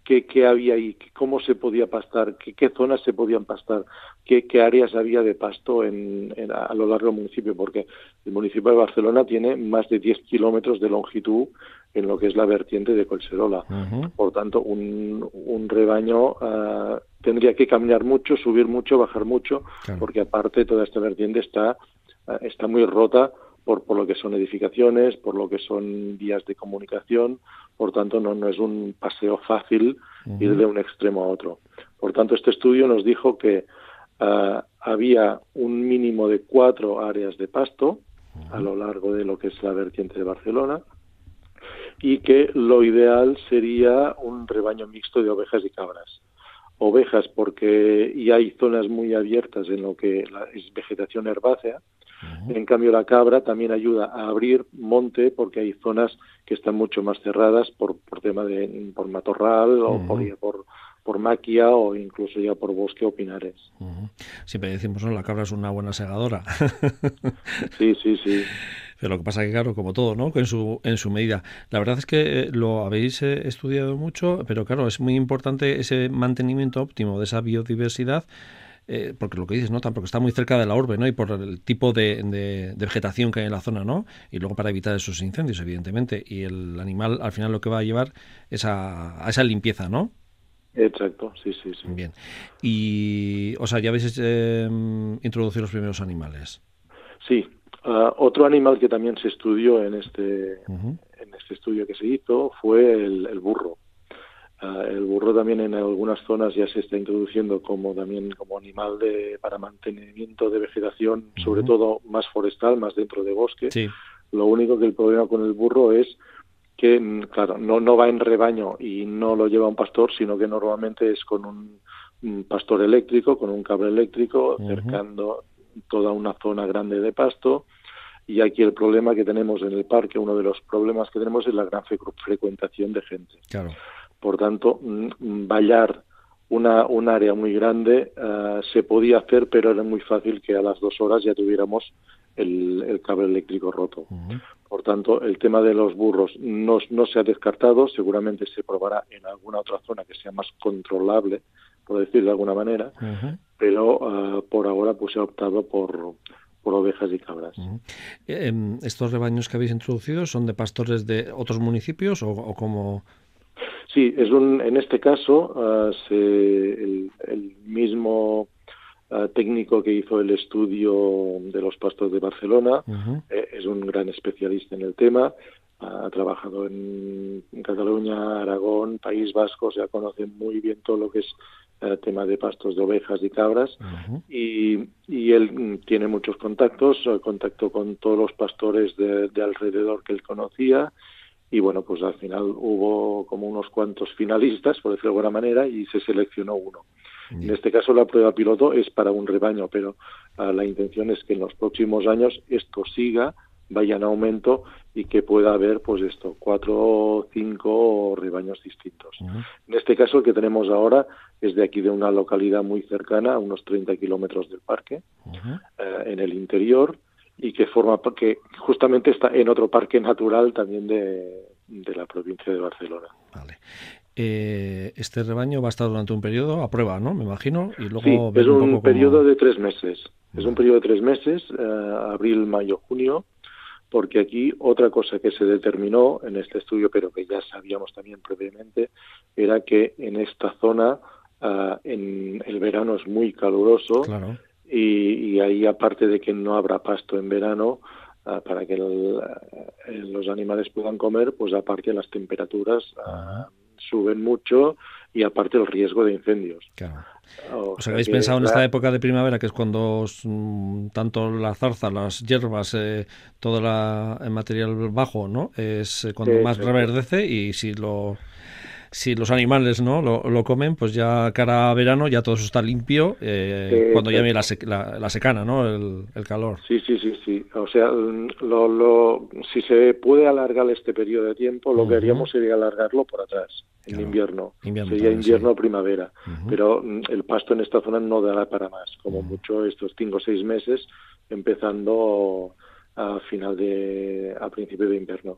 qué, qué, había ahí, cómo se podía pastar, qué, qué zonas se podían pastar, qué, qué áreas había de pasto en, en, a lo largo del municipio, porque el municipio de Barcelona tiene más de 10 kilómetros de longitud en lo que es la vertiente de Colserola. Uh -huh. Por tanto, un, un rebaño uh, tendría que caminar mucho, subir mucho, bajar mucho, claro. porque aparte toda esta vertiente está está muy rota por, por lo que son edificaciones, por lo que son vías de comunicación, por tanto no, no es un paseo fácil uh -huh. ir de un extremo a otro. Por tanto, este estudio nos dijo que uh, había un mínimo de cuatro áreas de pasto uh -huh. a lo largo de lo que es la vertiente de Barcelona y que lo ideal sería un rebaño mixto de ovejas y cabras ovejas porque y hay zonas muy abiertas en lo que la, es vegetación herbácea, Uh -huh. En cambio, la cabra también ayuda a abrir monte porque hay zonas que están mucho más cerradas por, por tema de por matorral uh -huh. o por, por, por, maquia o incluso ya por bosque o pinares. Uh -huh. Siempre decimos, ¿no? La cabra es una buena segadora. sí, sí, sí. Pero lo que pasa es que, claro, como todo, ¿no? En su, en su medida. La verdad es que eh, lo habéis eh, estudiado mucho, pero claro, es muy importante ese mantenimiento óptimo de esa biodiversidad eh, porque lo que dices, ¿no? Porque está muy cerca de la orbe, ¿no? Y por el tipo de, de, de, vegetación que hay en la zona, ¿no? Y luego para evitar esos incendios, evidentemente. Y el animal, al final, lo que va a llevar es a, a esa limpieza, ¿no? Exacto, sí, sí, sí. Bien. Y, o sea, ya habéis eh, introducido los primeros animales. Sí. Uh, otro animal que también se estudió en este, uh -huh. en este estudio que se hizo fue el, el burro. Uh, el burro también en algunas zonas ya se está introduciendo como también como animal de para mantenimiento de vegetación, uh -huh. sobre todo más forestal, más dentro de bosque. Sí. Lo único que el problema con el burro es que, mm, claro, no, no va en rebaño y no lo lleva un pastor, sino que normalmente es con un, mm, pastor eléctrico con un cable eléctrico cercando toda una zona grande de pasto y aquí el problema que tenemos en el parque, uno de los problemas que tenemos es la gran frecuentación de gente. Claro. Por tanto, mm, vallar una, un área muy grande eh, se podía hacer, pero era muy fácil que a las dos horas ya tuviéramos el, cable eléctrico roto. Por tanto, el tema de los burros no, no se ha descartado, seguramente se probará en alguna otra zona que sea más controlable, por decir de alguna manera, pero eh, por ahora pues se ha optado por, por ovejas y cabras. Em, ¿Estos rebaños que habéis introducido son de pastores de otros municipios o, o como...? Sí, es un, en este caso uh, el, mismo uh, técnico que hizo el estudio de los pastos de Barcelona eh, es un gran especialista en el tema. ha trabajado en, Cataluña, Aragón, País Vasco, o sea, conoce muy bien todo lo que es el uh, tema de pastos de ovejas y cabras y, y, él tiene muchos contactos, contacto con todos los pastores de, de alrededor que él conocía y bueno, pues al final hubo como unos cuantos finalistas, por decirlo de alguna manera, y se seleccionó uno. En este caso la prueba piloto es para un rebaño, pero ah, la intención es que en los próximos años esto siga, vaya en aumento y que pueda haber pues esto, cuatro o cinco rebaños distintos. En este caso el que tenemos ahora es de aquí de una localidad muy cercana, a unos 30 kilómetros del parque, eh, en el interior, y que forma que justamente está en otro parque natural también de, la provincia de Barcelona. Vale. Eh, este rebaño va a estar durante un periodo a prueba, ¿no? Me imagino. Y luego sí, es un, periodo de tres meses. Es un periodo de tres meses, eh, abril, mayo, junio, porque aquí otra cosa que se determinó en este estudio, pero que ya sabíamos también previamente, era que en esta zona eh, en el verano es muy caluroso claro y, ahí aparte de que no habrá pasto en verano ah, para que eh, los animales puedan comer, pues aparte las temperaturas ah, suben mucho y aparte el riesgo de incendios. Claro. O, sea, habéis pensado en esta época de primavera, que es cuando mm, tanto la zarza, las hierbas, eh, todo la, el material bajo, ¿no? Es eh, cuando más reverdece y si lo si los animales no lo, comen, pues ya cara a verano ya todo eso está limpio eh, cuando llame la, la, secana, ¿no? El, calor. Sí, sí, sí, sí. O sea, lo, lo, si se puede alargar este periodo de tiempo, lo que haríamos sería alargarlo por atrás, en invierno. Sería invierno o primavera. Pero mm, el pasto en esta zona no dará para más, como mucho estos cinco o seis meses, empezando a final de a principio de invierno.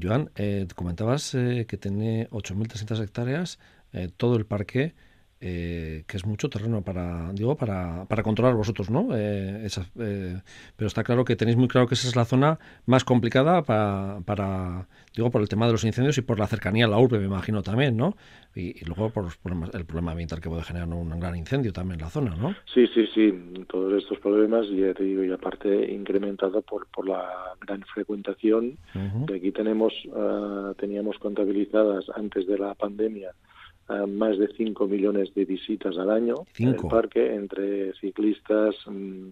Joan, eh, comentabas eh, que tiene 8.300 hectáreas, eh, todo el parque eh, que es mucho terreno para, digo, para, para controlar vosotros, ¿no? Eh, eh, pero está claro que tenéis muy claro que esa es la zona más complicada para, para, digo, por el tema de los incendios y por la cercanía a la urbe, me imagino también, ¿no? Y, luego por el problema ambiental que puede generar un gran incendio también en la zona, ¿no? Sí, sí, sí, todos estos problemas, y te digo, y aparte incrementado por, por la gran frecuentación, que aquí tenemos, uh, teníamos contabilizadas antes de la pandemia más de 5 millones de visitas al año en el parque, entre ciclistas, mm,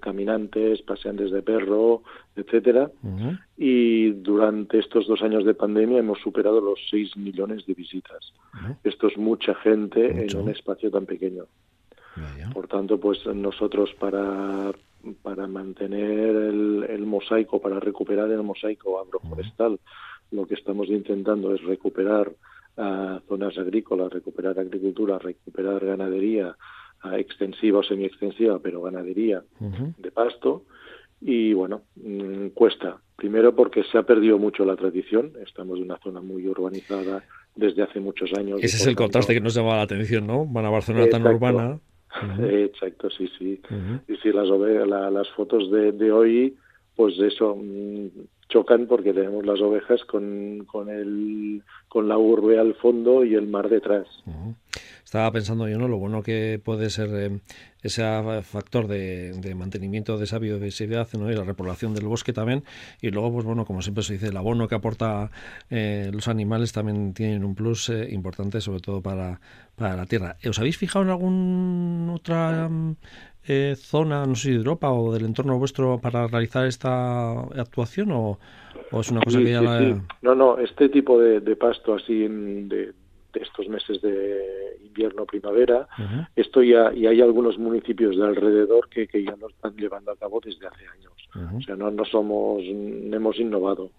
caminantes, paseantes de perro, etcétera. Y durante estos dos años de pandemia hemos superado los 6 millones de visitas. Esto es mucha gente en un espacio tan pequeño. Por tanto, pues nosotros para para mantener el, el, mosaico, para recuperar el mosaico agroforestal, lo que estamos intentando es recuperar a zonas agrícolas, recuperar agricultura, recuperar ganadería extensiva o semi-extensiva, pero ganadería de pasto. Y bueno, mm, cuesta. Primero porque se ha perdido mucho la tradición. Estamos en una zona muy urbanizada desde hace muchos años. Ese es el contraste que nos llama la atención, ¿no? Van a Barcelona tan urbana. Exacto, sí, sí. Y si las, las fotos de, de hoy, pues eso, mm, chocan porque tenemos las ovejas con, con, el, con la urbe al fondo y el mar detrás. Estaba pensando yo, ¿no? Lo bueno que puede ser eh, ese factor de, mantenimiento de esa biodiversidad ¿no? y la repoblación del bosque también. Y luego, pues bueno, como siempre se dice, el abono que aporta eh, los animales también tienen un plus eh, importante, sobre todo para, para la tierra. ¿Os habéis fijado en alguna otra eh, zona, no sé, de Europa o del entorno vuestro para realizar esta actuación o, es una cosa que ya No, no, este tipo de, pasto así de, estos meses de invierno-primavera. Esto ya y hay algunos municipios de alrededor que, que ya lo están llevando a cabo desde hace años. O sea, no, no somos, hemos innovado.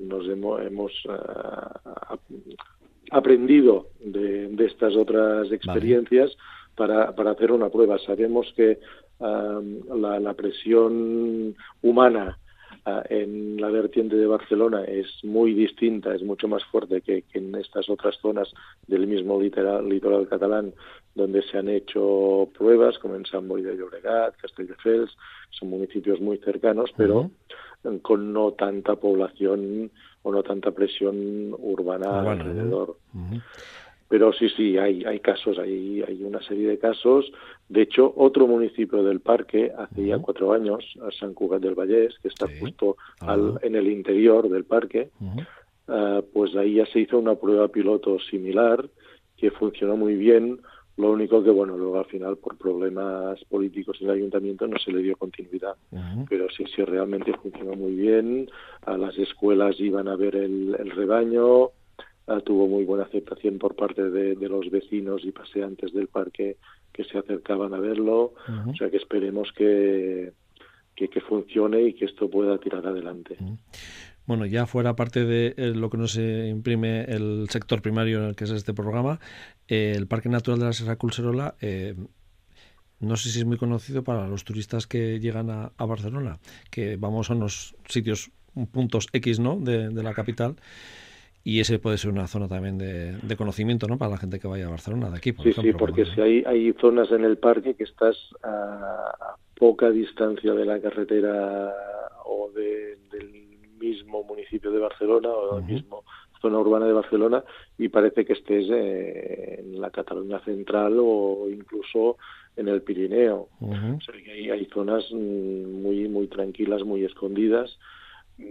Nos hemos, hemos aprendido de, de, estas otras experiencias para, para hacer una prueba. Sabemos que la, la, presión humana En la vertiente de Barcelona es muy distinta, es mucho más fuerte que, en estas otras zonas del mismo litoral, litoral, catalán, donde se han hecho pruebas, como en San Boi de Llobregat, Castelldefels, son municipios muy cercanos, pero con no tanta población o no tanta presión urbana, alrededor. Pero sí, sí, hay, hay casos, hay, hay una serie de casos. De hecho, otro municipio del parque, hace ya cuatro años, San Cugat del Vallés, que está justo ah. al, en el interior del parque, uh, pues ahí ya se hizo una prueba piloto similar que funcionó muy bien. Lo único que, bueno, luego al final por problemas políticos en el ayuntamiento no se le dio continuidad. Pero sí, sí, realmente funcionó muy bien. A las escuelas iban a ver el, el rebaño, Ah, tuvo muy buena aceptación por parte de, los vecinos y paseantes del parque que se acercaban a verlo. O sea que esperemos que, que, funcione y que esto pueda tirar adelante. Bueno, ya fuera parte de eh, lo que nos imprime el sector primario en el que es este programa, eh, el Parque Natural de la Sierra Culserola eh, no sé si es muy conocido para los turistas que llegan a, Barcelona, que vamos a unos sitios, puntos X ¿no? de, de la capital y ese puede ser una zona también de, conocimiento ¿no? para la gente que vaya a Barcelona de aquí, por sí, ejemplo. Sí, porque si hay, hay zonas en el parque que estás a, poca distancia de la carretera o del mismo municipio de Barcelona o del mismo zona urbana de Barcelona y parece que estés eh, en la Cataluña central o incluso en el Pirineo. O sea que hay, hay zonas mm, muy muy tranquilas, muy escondidas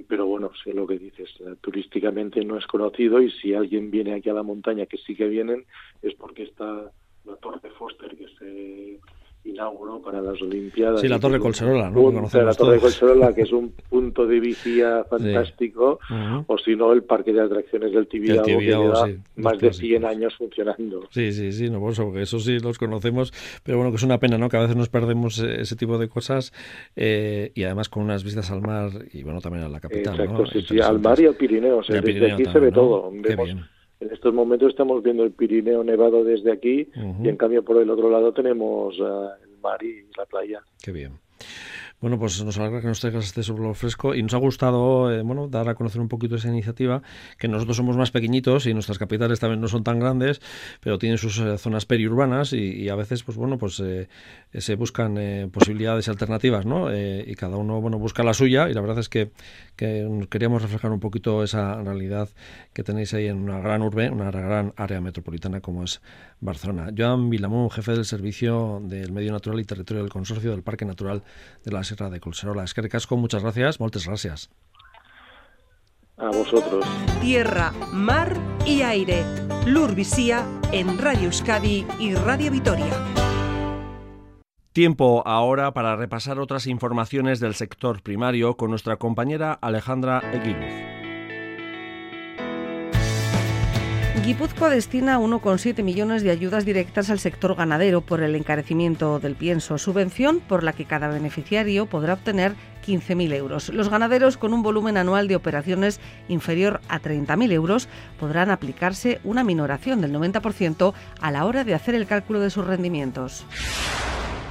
pero bueno, sé lo que dices, eh, turísticamente no es conocido y si alguien viene aquí a la montaña, que sí que vienen, es porque está la Torre Foster que se inauguró para las Olimpiadas. Sí, la Torre Colserola, ¿no? la Torre Colserola, que es un punto de vigía fantástico, o si no, el parque de atracciones del Tibidabo, que lleva más de 100 años funcionando. Sí, sí, sí, no, por eso, porque eso sí los conocemos, pero bueno, que es una pena, ¿no? Que a veces nos perdemos eh, ese tipo de cosas eh, y además con unas vistas al mar y bueno, también a la capital, Exacto, sí, sí, al mar y al Pirineo, o sea, desde aquí se ve todo. Vemos, en estos momentos estamos viendo el Pirineo nevado desde aquí y en cambio por el otro lado tenemos uh, el mar y la playa. Qué bien. Bueno, pues nos alegra que nos traigas este sobre fresco y nos ha gustado eh, bueno, dar a conocer un poquito esa iniciativa, que nosotros somos más pequeñitos y nuestras capitales también no son tan grandes, pero tienen sus eh, zonas periurbanas y, a veces, pues bueno, pues eh, se buscan posibilidades alternativas, ¿no? y cada uno, bueno, busca la suya y la verdad es que, que queríamos reflejar un poquito esa realidad que tenéis ahí en una gran urbe, una gran área metropolitana como es Barcelona. Joan Vilamón, jefe del Servicio del Medio Natural y Territorio del Consorcio del Parque Natural de la Sierra de Colserola. Es que recasco, muchas gracias, muchas gracias. A vosotros. Tierra, mar y aire. Lurvisía en Radio Euskadi y Radio Vitoria. Tiempo ahora para repasar otras informaciones del sector primario con nuestra compañera Alejandra Eguiluz. Guipúzcoa destina 1,7 millones de ayudas directas al sector ganadero por el encarecimiento del pienso, subvención por la que cada beneficiario podrá obtener 15.000 euros. Los ganaderos con un volumen anual de operaciones inferior a 30.000 euros podrán aplicarse una minoración del 90% a la hora de hacer el cálculo de sus rendimientos.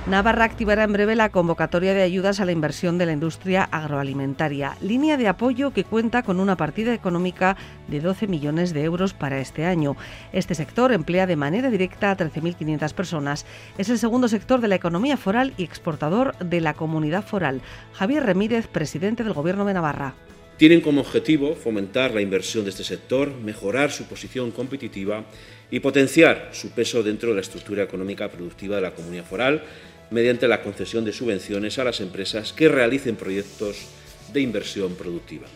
Navarra activará en breve la convocatoria de ayudas a la inversión de la industria agroalimentaria, línea de apoyo que cuenta con una partida económica de 12 millones de euros para este año. Este sector emplea de manera directa a 13.500 personas. Es el segundo sector de la economía foral y exportador de la comunidad foral. Javier Remírez, presidente del Gobierno de Navarra. Tienen como objetivo fomentar la inversión de este sector, mejorar su posición competitiva y potenciar su peso dentro de la estructura económica productiva de la comunidad foral mediante la concesión de subvenciones a las empresas que realicen proyectos de inversión productiva.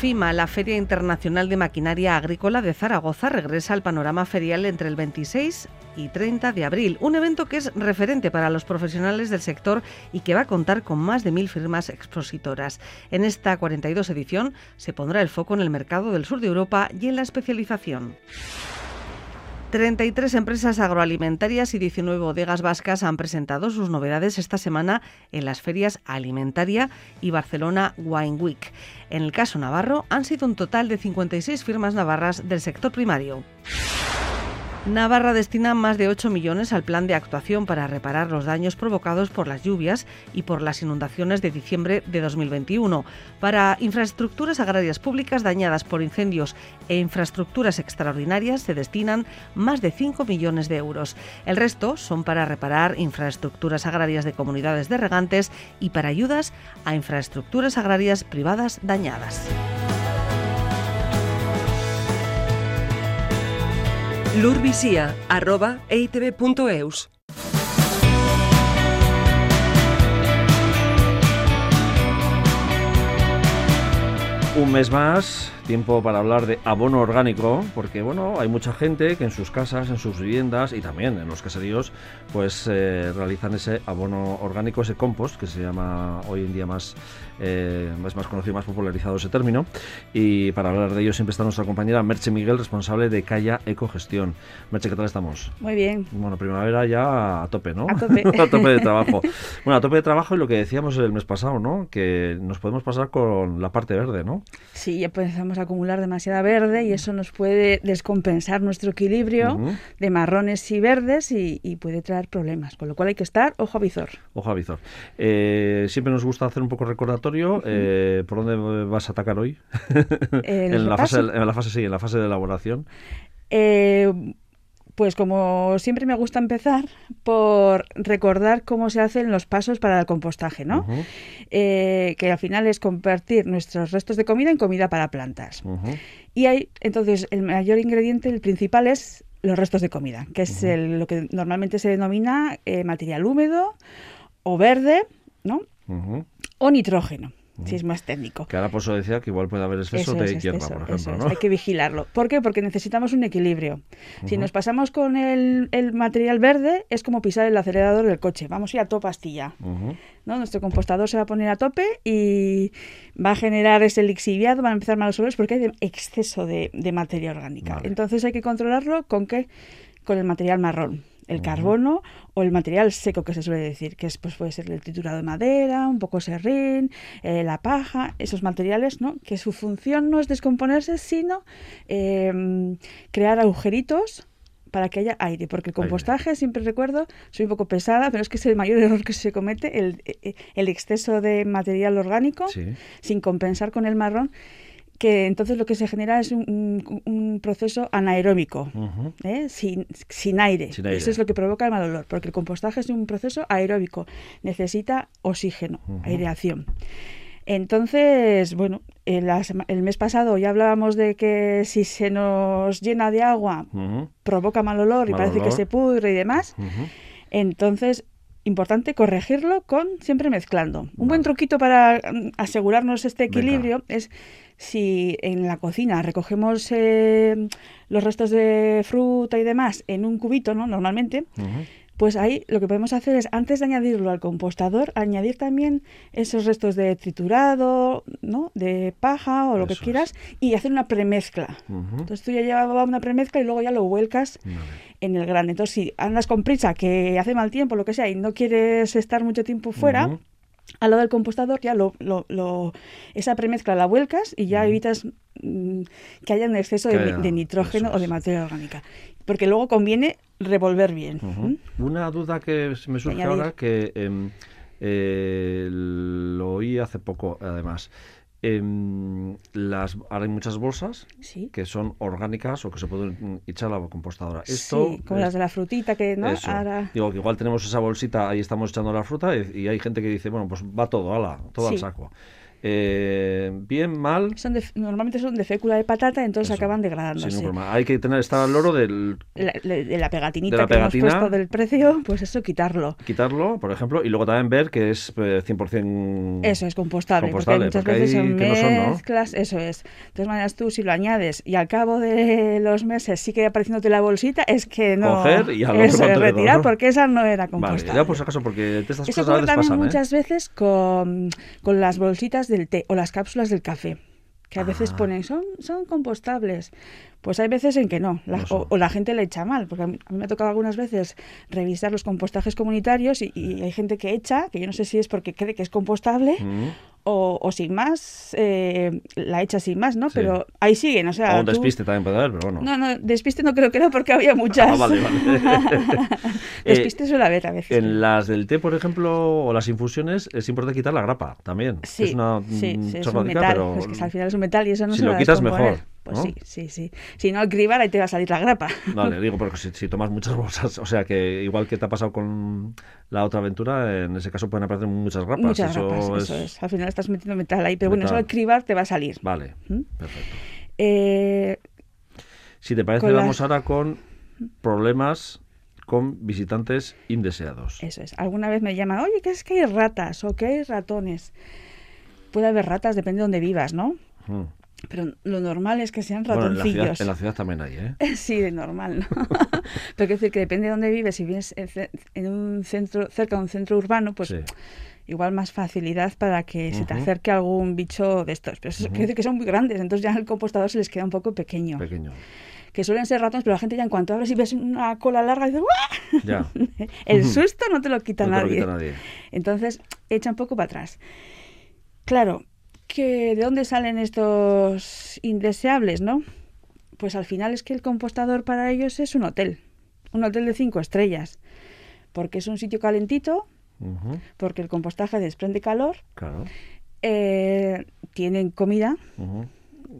FIMA, la Feria Internacional de Maquinaria Agrícola de Zaragoza, regresa al panorama ferial entre el 26 y 30 de abril. Un evento que es referente para los profesionales del sector y que va a contar con más de mil firmas expositoras. En esta 42 edición se pondrá el foco en el mercado del sur de Europa y en la especialización. 33 empresas agroalimentarias y 19 bodegas vascas han presentado sus novedades esta semana en las ferias Alimentaria y Barcelona Wine Week. En el caso navarro han sido un total de 56 firmas navarras del sector primario. Navarra destina más de 8 millones al plan de actuación para reparar los daños provocados por las lluvias y por las inundaciones de diciembre de 2021. Para infraestructuras agrarias públicas dañadas por incendios e infraestructuras extraordinarias se destinan más de 5 millones de euros. El resto son para reparar infraestructuras agrarias de comunidades de regantes y para ayudas a infraestructuras agrarias privadas dañadas. lurvisía.eitv.eus Un mes más, tiempo para hablar de abono orgánico, porque bueno, hay mucha gente que en sus casas, en sus viviendas y también en los caseríos, pues eh, realizan ese abono orgánico, ese compost, que se llama hoy en día más, eh, es más conocido, más popularizado ese término. Y para hablar de ello siempre está nuestra compañera Merche Miguel, responsable de Calla Ecogestión. Merche, ¿qué tal estamos? Muy bien. Bueno, primavera ya a tope, ¿no? A tope. a tope de trabajo. Bueno, a tope de trabajo y lo que decíamos el mes pasado, ¿no? Que nos podemos pasar con la parte verde, ¿no? Sí, ya empezamos acumular demasiada verde y eso nos puede descompensar nuestro equilibrio de marrones y verdes y, y puede traer problemas. Con lo cual hay que estar ojo a visor. Ojo a visor. Eh, siempre nos gusta hacer un poco recordatorio. eh, ¿Por dónde vas a atacar hoy? El en, la fase, en la fase, sí, en la fase de elaboración. Eh, pues como siempre me gusta empezar por recordar cómo se hacen los pasos para el compostaje, ¿no? Eh, que al final es convertir nuestros restos de comida en comida para plantas. Y hay, entonces, el mayor ingrediente, el principal es los restos de comida, que es el- lo que normalmente se denomina eh, material húmedo o verde, ¿no? O nitrógeno, si es más técnico. Que ahora por eso decía que igual puede haber exceso Eso de es, hierba, por ejemplo, es, ¿no? Hay que vigilarlo. ¿Por qué? Porque necesitamos un equilibrio. Si nos pasamos con el, el material verde, es como pisar el acelerador del coche. Vamos a ir a toda pastilla. ¿no? Nuestro compostador se va a poner a tope y va a generar ese lixiviado, van a empezar malos olores porque hay de- exceso de, de materia orgánica. Vale. Entonces hay que controlarlo con qué? Con el material marrón, el carbono o el material seco que se suele decir, que es, pues, puede ser el triturado de madera, un poco serrín, eh, la paja, esos materiales, ¿no? Que su función no es descomponerse, sino eh, crear agujeritos para que haya aire, porque el Aire. compostaje, siempre recuerdo, soy un poco pesada, pero es que es el mayor error que se comete, el, eh, el exceso de material orgánico Sí. sin compensar con el marrón, que entonces lo que se genera es un, proceso anaeróbico. ¿eh? sin, sin aire. Sin aire. Eso es lo que provoca el mal olor, porque el compostaje es un proceso aeróbico, necesita oxígeno, aireación. Entonces, bueno, el, mes pasado ya hablábamos de que si se nos llena de agua provoca mal olor y parece olor. que se pudre y demás. Entonces, importante corregirlo con siempre mezclando. Un buen truquito para mm, asegurarnos este Venga. equilibrio es si en la cocina recogemos eh, los restos de fruta y demás en un cubito, ¿no? Normalmente. Pues ahí lo que podemos hacer es, antes de añadirlo al compostador, añadir también esos restos de triturado, ¿no? De paja o lo Eso que es. quieras, y hacer una premezcla. Entonces tú ya llevas una premezcla y luego ya lo vuelcas Vale. en el grano. Entonces, si andas con prisa, que hace mal tiempo, lo que sea, y no quieres estar mucho tiempo fuera. Al lado del compostador ya lo, lo- lo- esa premezcla la vuelcas y ya evitas mm, que haya un exceso de, haya- de nitrógeno o de materia orgánica. Porque luego conviene revolver bien. ¿Mm? Una duda que se me surge Añadir. ahora, que em, eh, lo oí hace poco, además. Em, las, ahora hay muchas bolsas Sí. que son orgánicas o que se pueden echar a la compostadora. Esto sí, como es- las de la frutita que no ahora Digo que igual tenemos esa bolsita, ahí estamos echando la fruta y, y hay gente que dice, bueno, pues va todo, ala, todo al saco. Eh, bien, mal. Son de- normalmente son de fécula de patata, entonces Eso, acaban degradándose. problema. Hay que tener, estar al loro del La- de la pegatinita De la que hemos pegatina. puesto del precio, pues eso, quitarlo. quitarlo, por ejemplo, y luego también ver que es eh, 100% Eso es compostable, compostable, porque hay muchas porque veces hay son que no son, ¿no? mezclas, eso es. De todas maneras, tú si lo añades y al cabo de los meses sigue apareciéndote la bolsita, es que no... Coger y al eso es, retirar ¿no? porque esa no era Vale, compostable. ya por si acaso, porque de estas Eso cosas a veces también pasan, ¿eh? muchas veces con, con las bolsitas del té o las cápsulas del café, que a veces Ah. ponen, son, son compostables. Pues hay veces en que no, la- No o, o la gente le echa mal, porque a mí, a mí me ha tocado algunas veces revisar los compostajes comunitarios y, y hay gente que echa, que yo no sé si es porque cree que es compostable Mm. o, o sin más, eh, la echa sin más, ¿no? Sí. Pero ahí siguen, o sea... O un tú- despiste también puede haber, pero bueno. No, no, despiste no creo que no, porque había muchas. Ah, vale, vale. despiste suele haber a veces. En las del té, por ejemplo, o las infusiones, es importante quitar la grapa también. Sí, es una sí, mm, sí, es un metal. pero Pues que al final es un metal y eso no si se lo a quitas, mejor, Pues ¿no? sí, sí, sí. Si no, al cribar ahí te va a salir la grapa. Vale, digo, porque si, si tomas muchas bolsas, o sea que igual que te ha pasado con la otra aventura, en ese caso pueden aparecer muchas grapas. Muchas eso grapas, es... eso es. Al final estás metiendo metal ahí, pero bueno, eso al cribar te va a salir. Vale, ¿Mm? perfecto. Eh, Si te parece, vamos ahora con problemas con visitantes indeseados. eso es. Alguna vez me llaman, oye, ¿qué es que hay ratas o que hay ratones? Puede haber ratas, depende de dónde vivas, ¿no? Mm. Pero lo normal es que sean Bueno, en la, ciudad, ratoncillos. en la ciudad también hay, ¿eh? Sí, de normal, ¿no? Pero quiero decir que depende de dónde vives. Si vives en un centro, cerca de un centro urbano, pues Sí. igual más facilidad para que se te acerque algún bicho de estos. Pero eso quiere decir que son muy grandes, entonces ya el compostador se les queda un poco pequeño. Pequeño. Que suelen ser ratones, pero la gente ya en cuanto abres y ves una cola larga, dice ¡guau! Ya. El susto no te lo quita No te lo nadie. quita nadie. Entonces, echa un poco para atrás. Claro, que ¿de dónde salen estos indeseables, no? Pues al final es que el compostador para ellos es un hotel, un hotel de cinco estrellas, porque es un sitio calentito, porque el compostaje desprende calor, Claro. eh, tienen comida.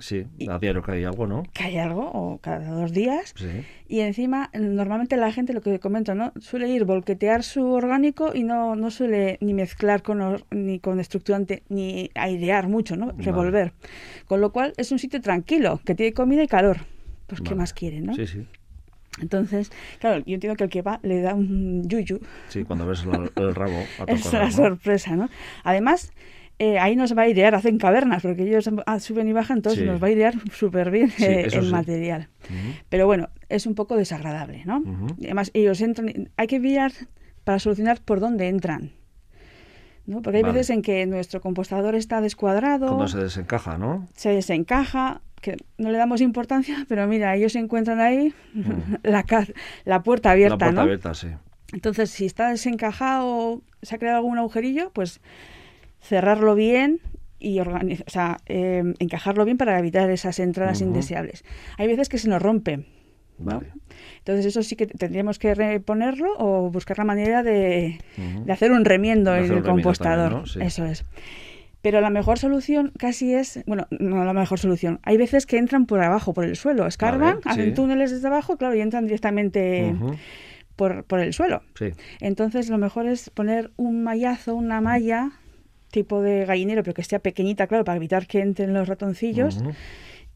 Sí, a diario que hay algo, ¿no? que hay algo, o cada dos días, Sí. y encima normalmente la gente, lo que comento, ¿no? Suele ir volquetear su orgánico y no, no suele ni mezclar con or- ni con estructurante, ni airear mucho, ¿no? Vale. Revolver. Con lo cual es un sitio tranquilo, que tiene comida y calor. Pues qué Vale. más quieren, ¿no? Sí, sí. Entonces, claro, yo entiendo que el que va le da un yuyu. Sí, cuando ves la- el rabo a Es ¿no? sorpresa, ¿no? Además, eh, ahí nos va a airear, hacen cavernas, porque ellos ah, suben y bajan, entonces Sí. nos va a airear súper bien Sí, eh, el sí. material. Pero bueno, es un poco desagradable, ¿no? Además, ellos entran, hay que mirar para solucionar por dónde entran. ¿no? Porque hay Vale. veces en que nuestro compostador está descuadrado, Cuando se se... desencaja, ¿no? desencaja, que no le damos importancia, pero mira, ellos se encuentran ahí Mm. la, la puerta abierta, la puerta ¿no? abierta, sí. Entonces, si está desencajado, se ha creado algún agujerillo, pues cerrarlo bien y organiz- o sea, eh, encajarlo bien para evitar esas entradas indeseables. Hay veces que se nos rompe. Entonces eso sí que tendríamos que reponerlo o buscar la manera de, hacer un remiendo De en el compostador. también, ¿no? Sí. Eso es. Pero la mejor solución casi es, bueno, no la mejor solución. Hay veces que entran por abajo, por el suelo, escarban, hacen sí. túneles desde abajo, claro, y entran directamente por, por el suelo. Sí. Entonces lo mejor es poner un mallazo, una malla tipo de gallinero, pero que sea pequeñita, claro, para evitar que entren los ratoncillos. Ujú.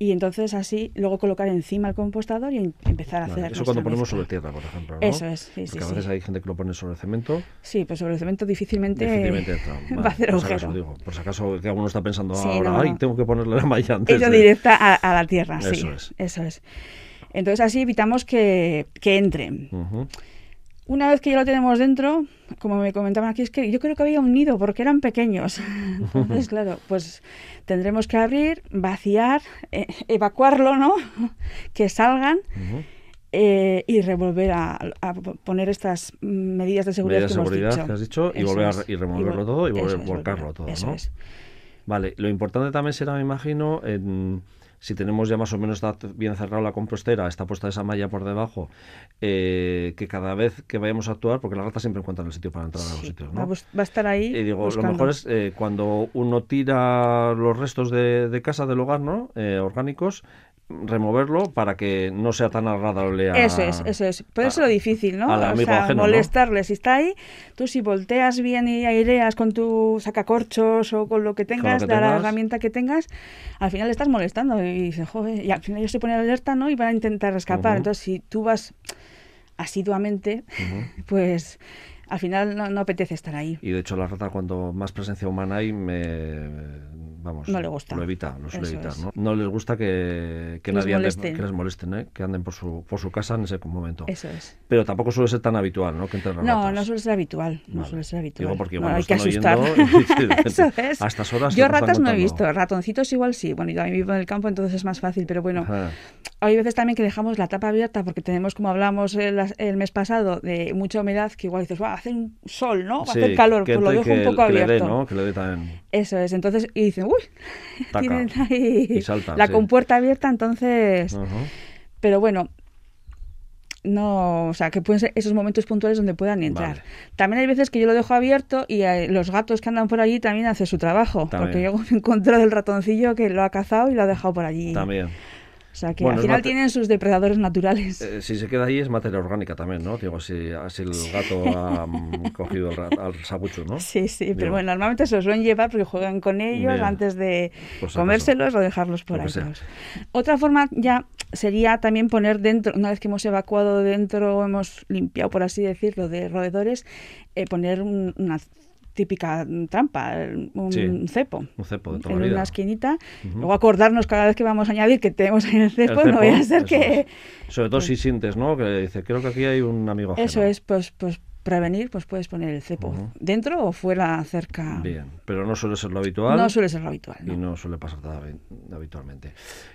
Y entonces así luego colocar encima el compostador y em- empezar a Vale, hacer. Eso cuando ponemos mezcla. sobre tierra, por ejemplo. ¿no? Eso es, sí, sí, Porque a sí. veces hay gente que lo pone sobre cemento. Sí, pues sobre el cemento difícilmente, Difícilmente va Vale, a hacer por si acaso, agujero. digo, por si acaso que alguno está pensando Sí, ahora, no, ay, tengo que ponerle la malla antes. Ella de-". directa a, a la tierra, sí. Eso es. Eso es. Entonces así evitamos que, que entren. Ujú. Una vez que ya lo tenemos dentro, como me comentaban aquí, es que yo creo que había un nido porque eran pequeños. Entonces, claro, pues tendremos que abrir, vaciar, eh, evacuarlo, ¿no? que salgan eh, y revolver a, a poner estas medidas de seguridad Medidas de que seguridad dicho. que has dicho y volver a y removerlo todo y volver- volcarlo todo, ¿no? es. Vale, lo importante también será, me imagino, en, si tenemos ya más o menos bien cerrado la compostera, está puesta esa malla por debajo, eh, que cada vez que vayamos a actuar, porque las ratas siempre encuentran el sitio para entrar a los sitios, va, a ¿no? va a estar ahí. Y digo, buscando. lo mejor es eh, cuando uno tira los restos de, de casa, del hogar, ¿no? Eh, orgánicos, removerlo para que no sea tan agradable a... Eso es, eso es. Puede ser lo difícil, ¿no? al o amigo sea, ajeno, ¿no? molestarle. Si está ahí, tú si volteas bien y aireas con tu sacacorchos o con lo que tengas, que la tengas. herramienta que tengas, al final le estás molestando y dices, joder, y al final ellos se ponen alerta, ¿no? Y van a intentar escapar. Ujú. Entonces, si tú vas asiduamente, pues al final no, no apetece estar ahí. Y de hecho la rata cuando más presencia humana hay, me, vamos, No le gusta. Lo evita, lo suele Eso evitar. ¿no? No les gusta que, que nadie ande- que les molesten, ¿eh? que anden por su, por su casa en ese momento. Eso es. Pero tampoco suele ser tan habitual, ¿no? Que entren No, ratas. no suele ser habitual. No Vale. suele ser habitual. Digo porque No, igual hay nos que asustar. Eso es. a estas horas Yo ratas no he visto, ratoncitos igual sí. Bueno, yo vivo en el campo, entonces es más fácil, pero bueno. Ajá. Hay veces también que dejamos la tapa abierta porque tenemos, como hablamos el, el mes pasado, de mucha humedad, que igual dices, va a hacer un sol, ¿no? Va a Sí, hacer calor, pues lo entre dejo un poco que le abierto. dé, ¿no? Que le dé también. Eso es, entonces, y dicen, uy, Taca. tienen ahí Y saltan, la sí. compuerta abierta, entonces... Pero bueno, no, o sea, que pueden ser esos momentos puntuales donde puedan entrar. Vale. También hay veces que yo lo dejo abierto y eh, los gatos que andan por allí también hacen su trabajo. También. Porque yo me he encontrado el ratoncillo que lo ha cazado y lo ha dejado por allí. También. Sea, que Bueno, al final tienen sus depredadores naturales. Eh, si se queda ahí es materia orgánica también, ¿no? Digo, si, el gato ha mm, cogido al sabucho, ¿no? Sí, sí, pero bueno, normalmente se los suelen llevar porque juegan con ellos Bien. antes de comérselos o dejarlos por ahí. Otra forma ya sería también poner dentro, una vez que hemos evacuado dentro, hemos limpiado, por así decirlo, de roedores, eh, poner un- una típica trampa, un Sí, cepo. un cepo de toda en la vida. una esquinita, luego acordarnos cada vez que vamos a añadir que tenemos en el cepo, El no vaya a ser que... es. Sobre todo si sientes, ¿no? Que dice, creo que aquí hay un amigo ajeno. Eso es, pues, pues prevenir, pues puedes poner el cepo dentro o fuera, cerca. Bien, pero no suele ser lo habitual. No suele ser lo habitual. Y ¿no? no suele pasar habitualmente.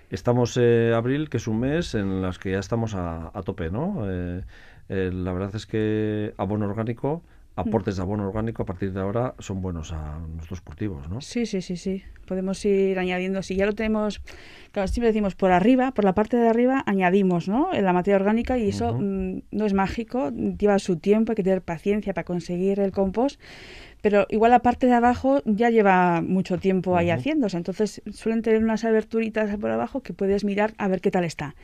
Estamos eh, abril, que es un mes en las que ya estamos a, a tope, ¿no? Eh, eh, la verdad es que abono orgánico, aportes de abono orgánico a partir de ahora son buenos a nuestros cultivos, ¿no? Sí, sí, sí, sí. Podemos ir añadiendo. Si ya lo tenemos, claro, siempre decimos por arriba, por la parte de arriba, añadimos, ¿no? En la materia orgánica y eso mm, no es mágico, lleva su tiempo, hay que tener paciencia para conseguir el compost. Pero igual la parte de abajo ya lleva mucho tiempo ahí Ujú. haciéndose. Entonces suelen tener unas aberturitas por abajo que puedes mirar a ver qué tal está.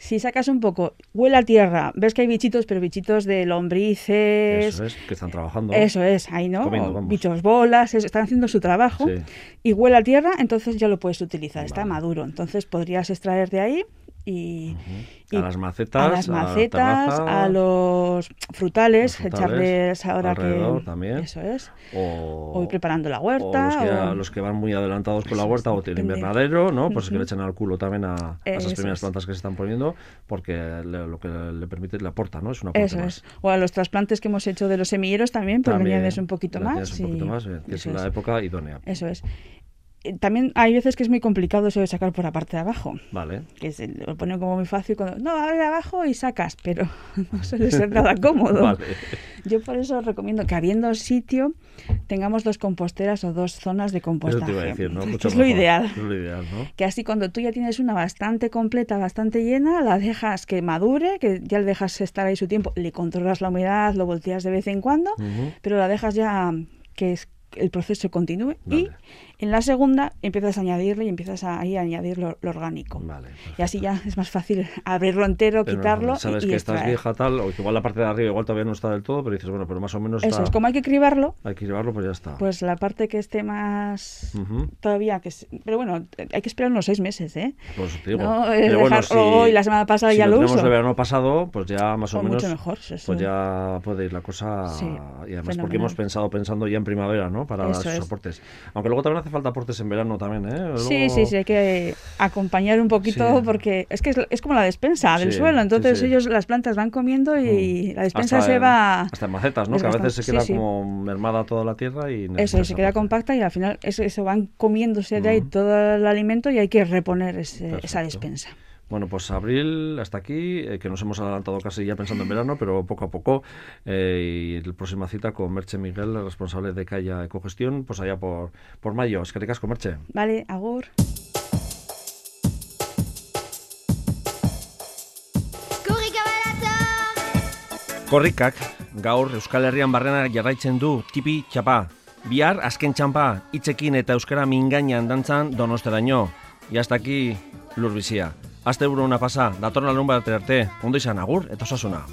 Si sacas un poco, huele a tierra, ves que hay bichitos, pero bichitos de lombrices. Eso es, que están trabajando. Eso es, ahí no, Comiendo, bichos bolas, eso, están haciendo su trabajo Sí. y huele a tierra, entonces ya lo puedes utilizar, está maduro. Entonces podrías extraer de ahí y, y A las macetas, a las a macetas, a los frutales, Los frutales, echarles ahora que también. eso es, O, o ir preparando la o huerta, los, que, o- los que van muy adelantados con la huerta o tienen invernadero, ¿no? Pues que le echan al culo también a, a esas Eso primeras es. plantas que se están poniendo, porque le- lo que le permite, le aporta, ¿no? Es una eso más. es. O a los trasplantes que hemos hecho de los semilleros también, pues le También añades un poquito le más. un poquito más, que es la época idónea. Eso es. Eh, También hay veces que es muy complicado eso de sacar por la parte de abajo. Vale. que se lo ponen como muy fácil cuando no abre abajo y sacas pero no suele ser nada cómodo Vale. yo por eso os recomiendo que habiendo sitio tengamos dos composteras o dos zonas de Eso compostaje te iba a decir, ¿no? que Mucho es lo ideal Es lo ideal, ¿no? que así cuando tú ya tienes una bastante completa bastante llena la dejas que madure que ya le dejas estar ahí su tiempo le controlas la humedad lo volteas de vez en cuando pero la dejas ya que es- el proceso continúe y. en la segunda empiezas a añadirle y empiezas a, ahí a añadir lo, lo orgánico Vale. y así ya es más fácil abrirlo entero, Pero quitarlo Sabes y, y que estás extraer. vieja tal, o igual la parte de arriba igual todavía no está del todo, pero dices, bueno, pero más o menos Eso está... es, como hay que cribarlo, Hay que llevarlo, pues ya está. pues la parte que esté más Ujú. todavía que pero bueno, hay que esperar unos seis meses, ¿eh? Pues digo. No, Pero bueno, dejar- si, hoy, la semana pasada si ya lo lo uso. el verano pasado, pues ya más o, O menos. mucho mejor, eso es Pues un- ya puede ir la cosa. Sí, y además porque fenomenal. hemos pensado pensando ya en primavera, ¿no? Para Eso esos es. aportes. Aunque luego también hace falta aportes en verano también, ¿eh? Luego- Sí, sí, sí, hay que acompañar un poquito Sí. porque es que es, es como la despensa del Sí, suelo, entonces sí. ellos las plantas van comiendo y la despensa Hasta se en- va Hasta en macetas, ¿no? Que a veces se queda como mermada toda la tierra y. Eso, se queda compacta y al final eso, eso van comiéndose de ahí Ujú. todo el alimento y hay que reponer ese- esa despensa. Bueno, pues abril hasta aquí, eh, que nos hemos adelantado casi ya pensando en verano, pero poco a poco. eh, y la próxima cita con Merche Miguel, el responsable de Calla Ecogestión, pues allá por, por mayo. Es que ricasco, Merche. Vale, agur. Korrikak gaur Euskal Herrian barrena jarraitzen du tipi txapa. Bihar azken txampa hitzekin eta euskara mingainan dantzan donosteraino. Y hasta aquí lurbizia. Aste buru una pasa, datorna larun bat arte, ondo izan agur eta osasuna.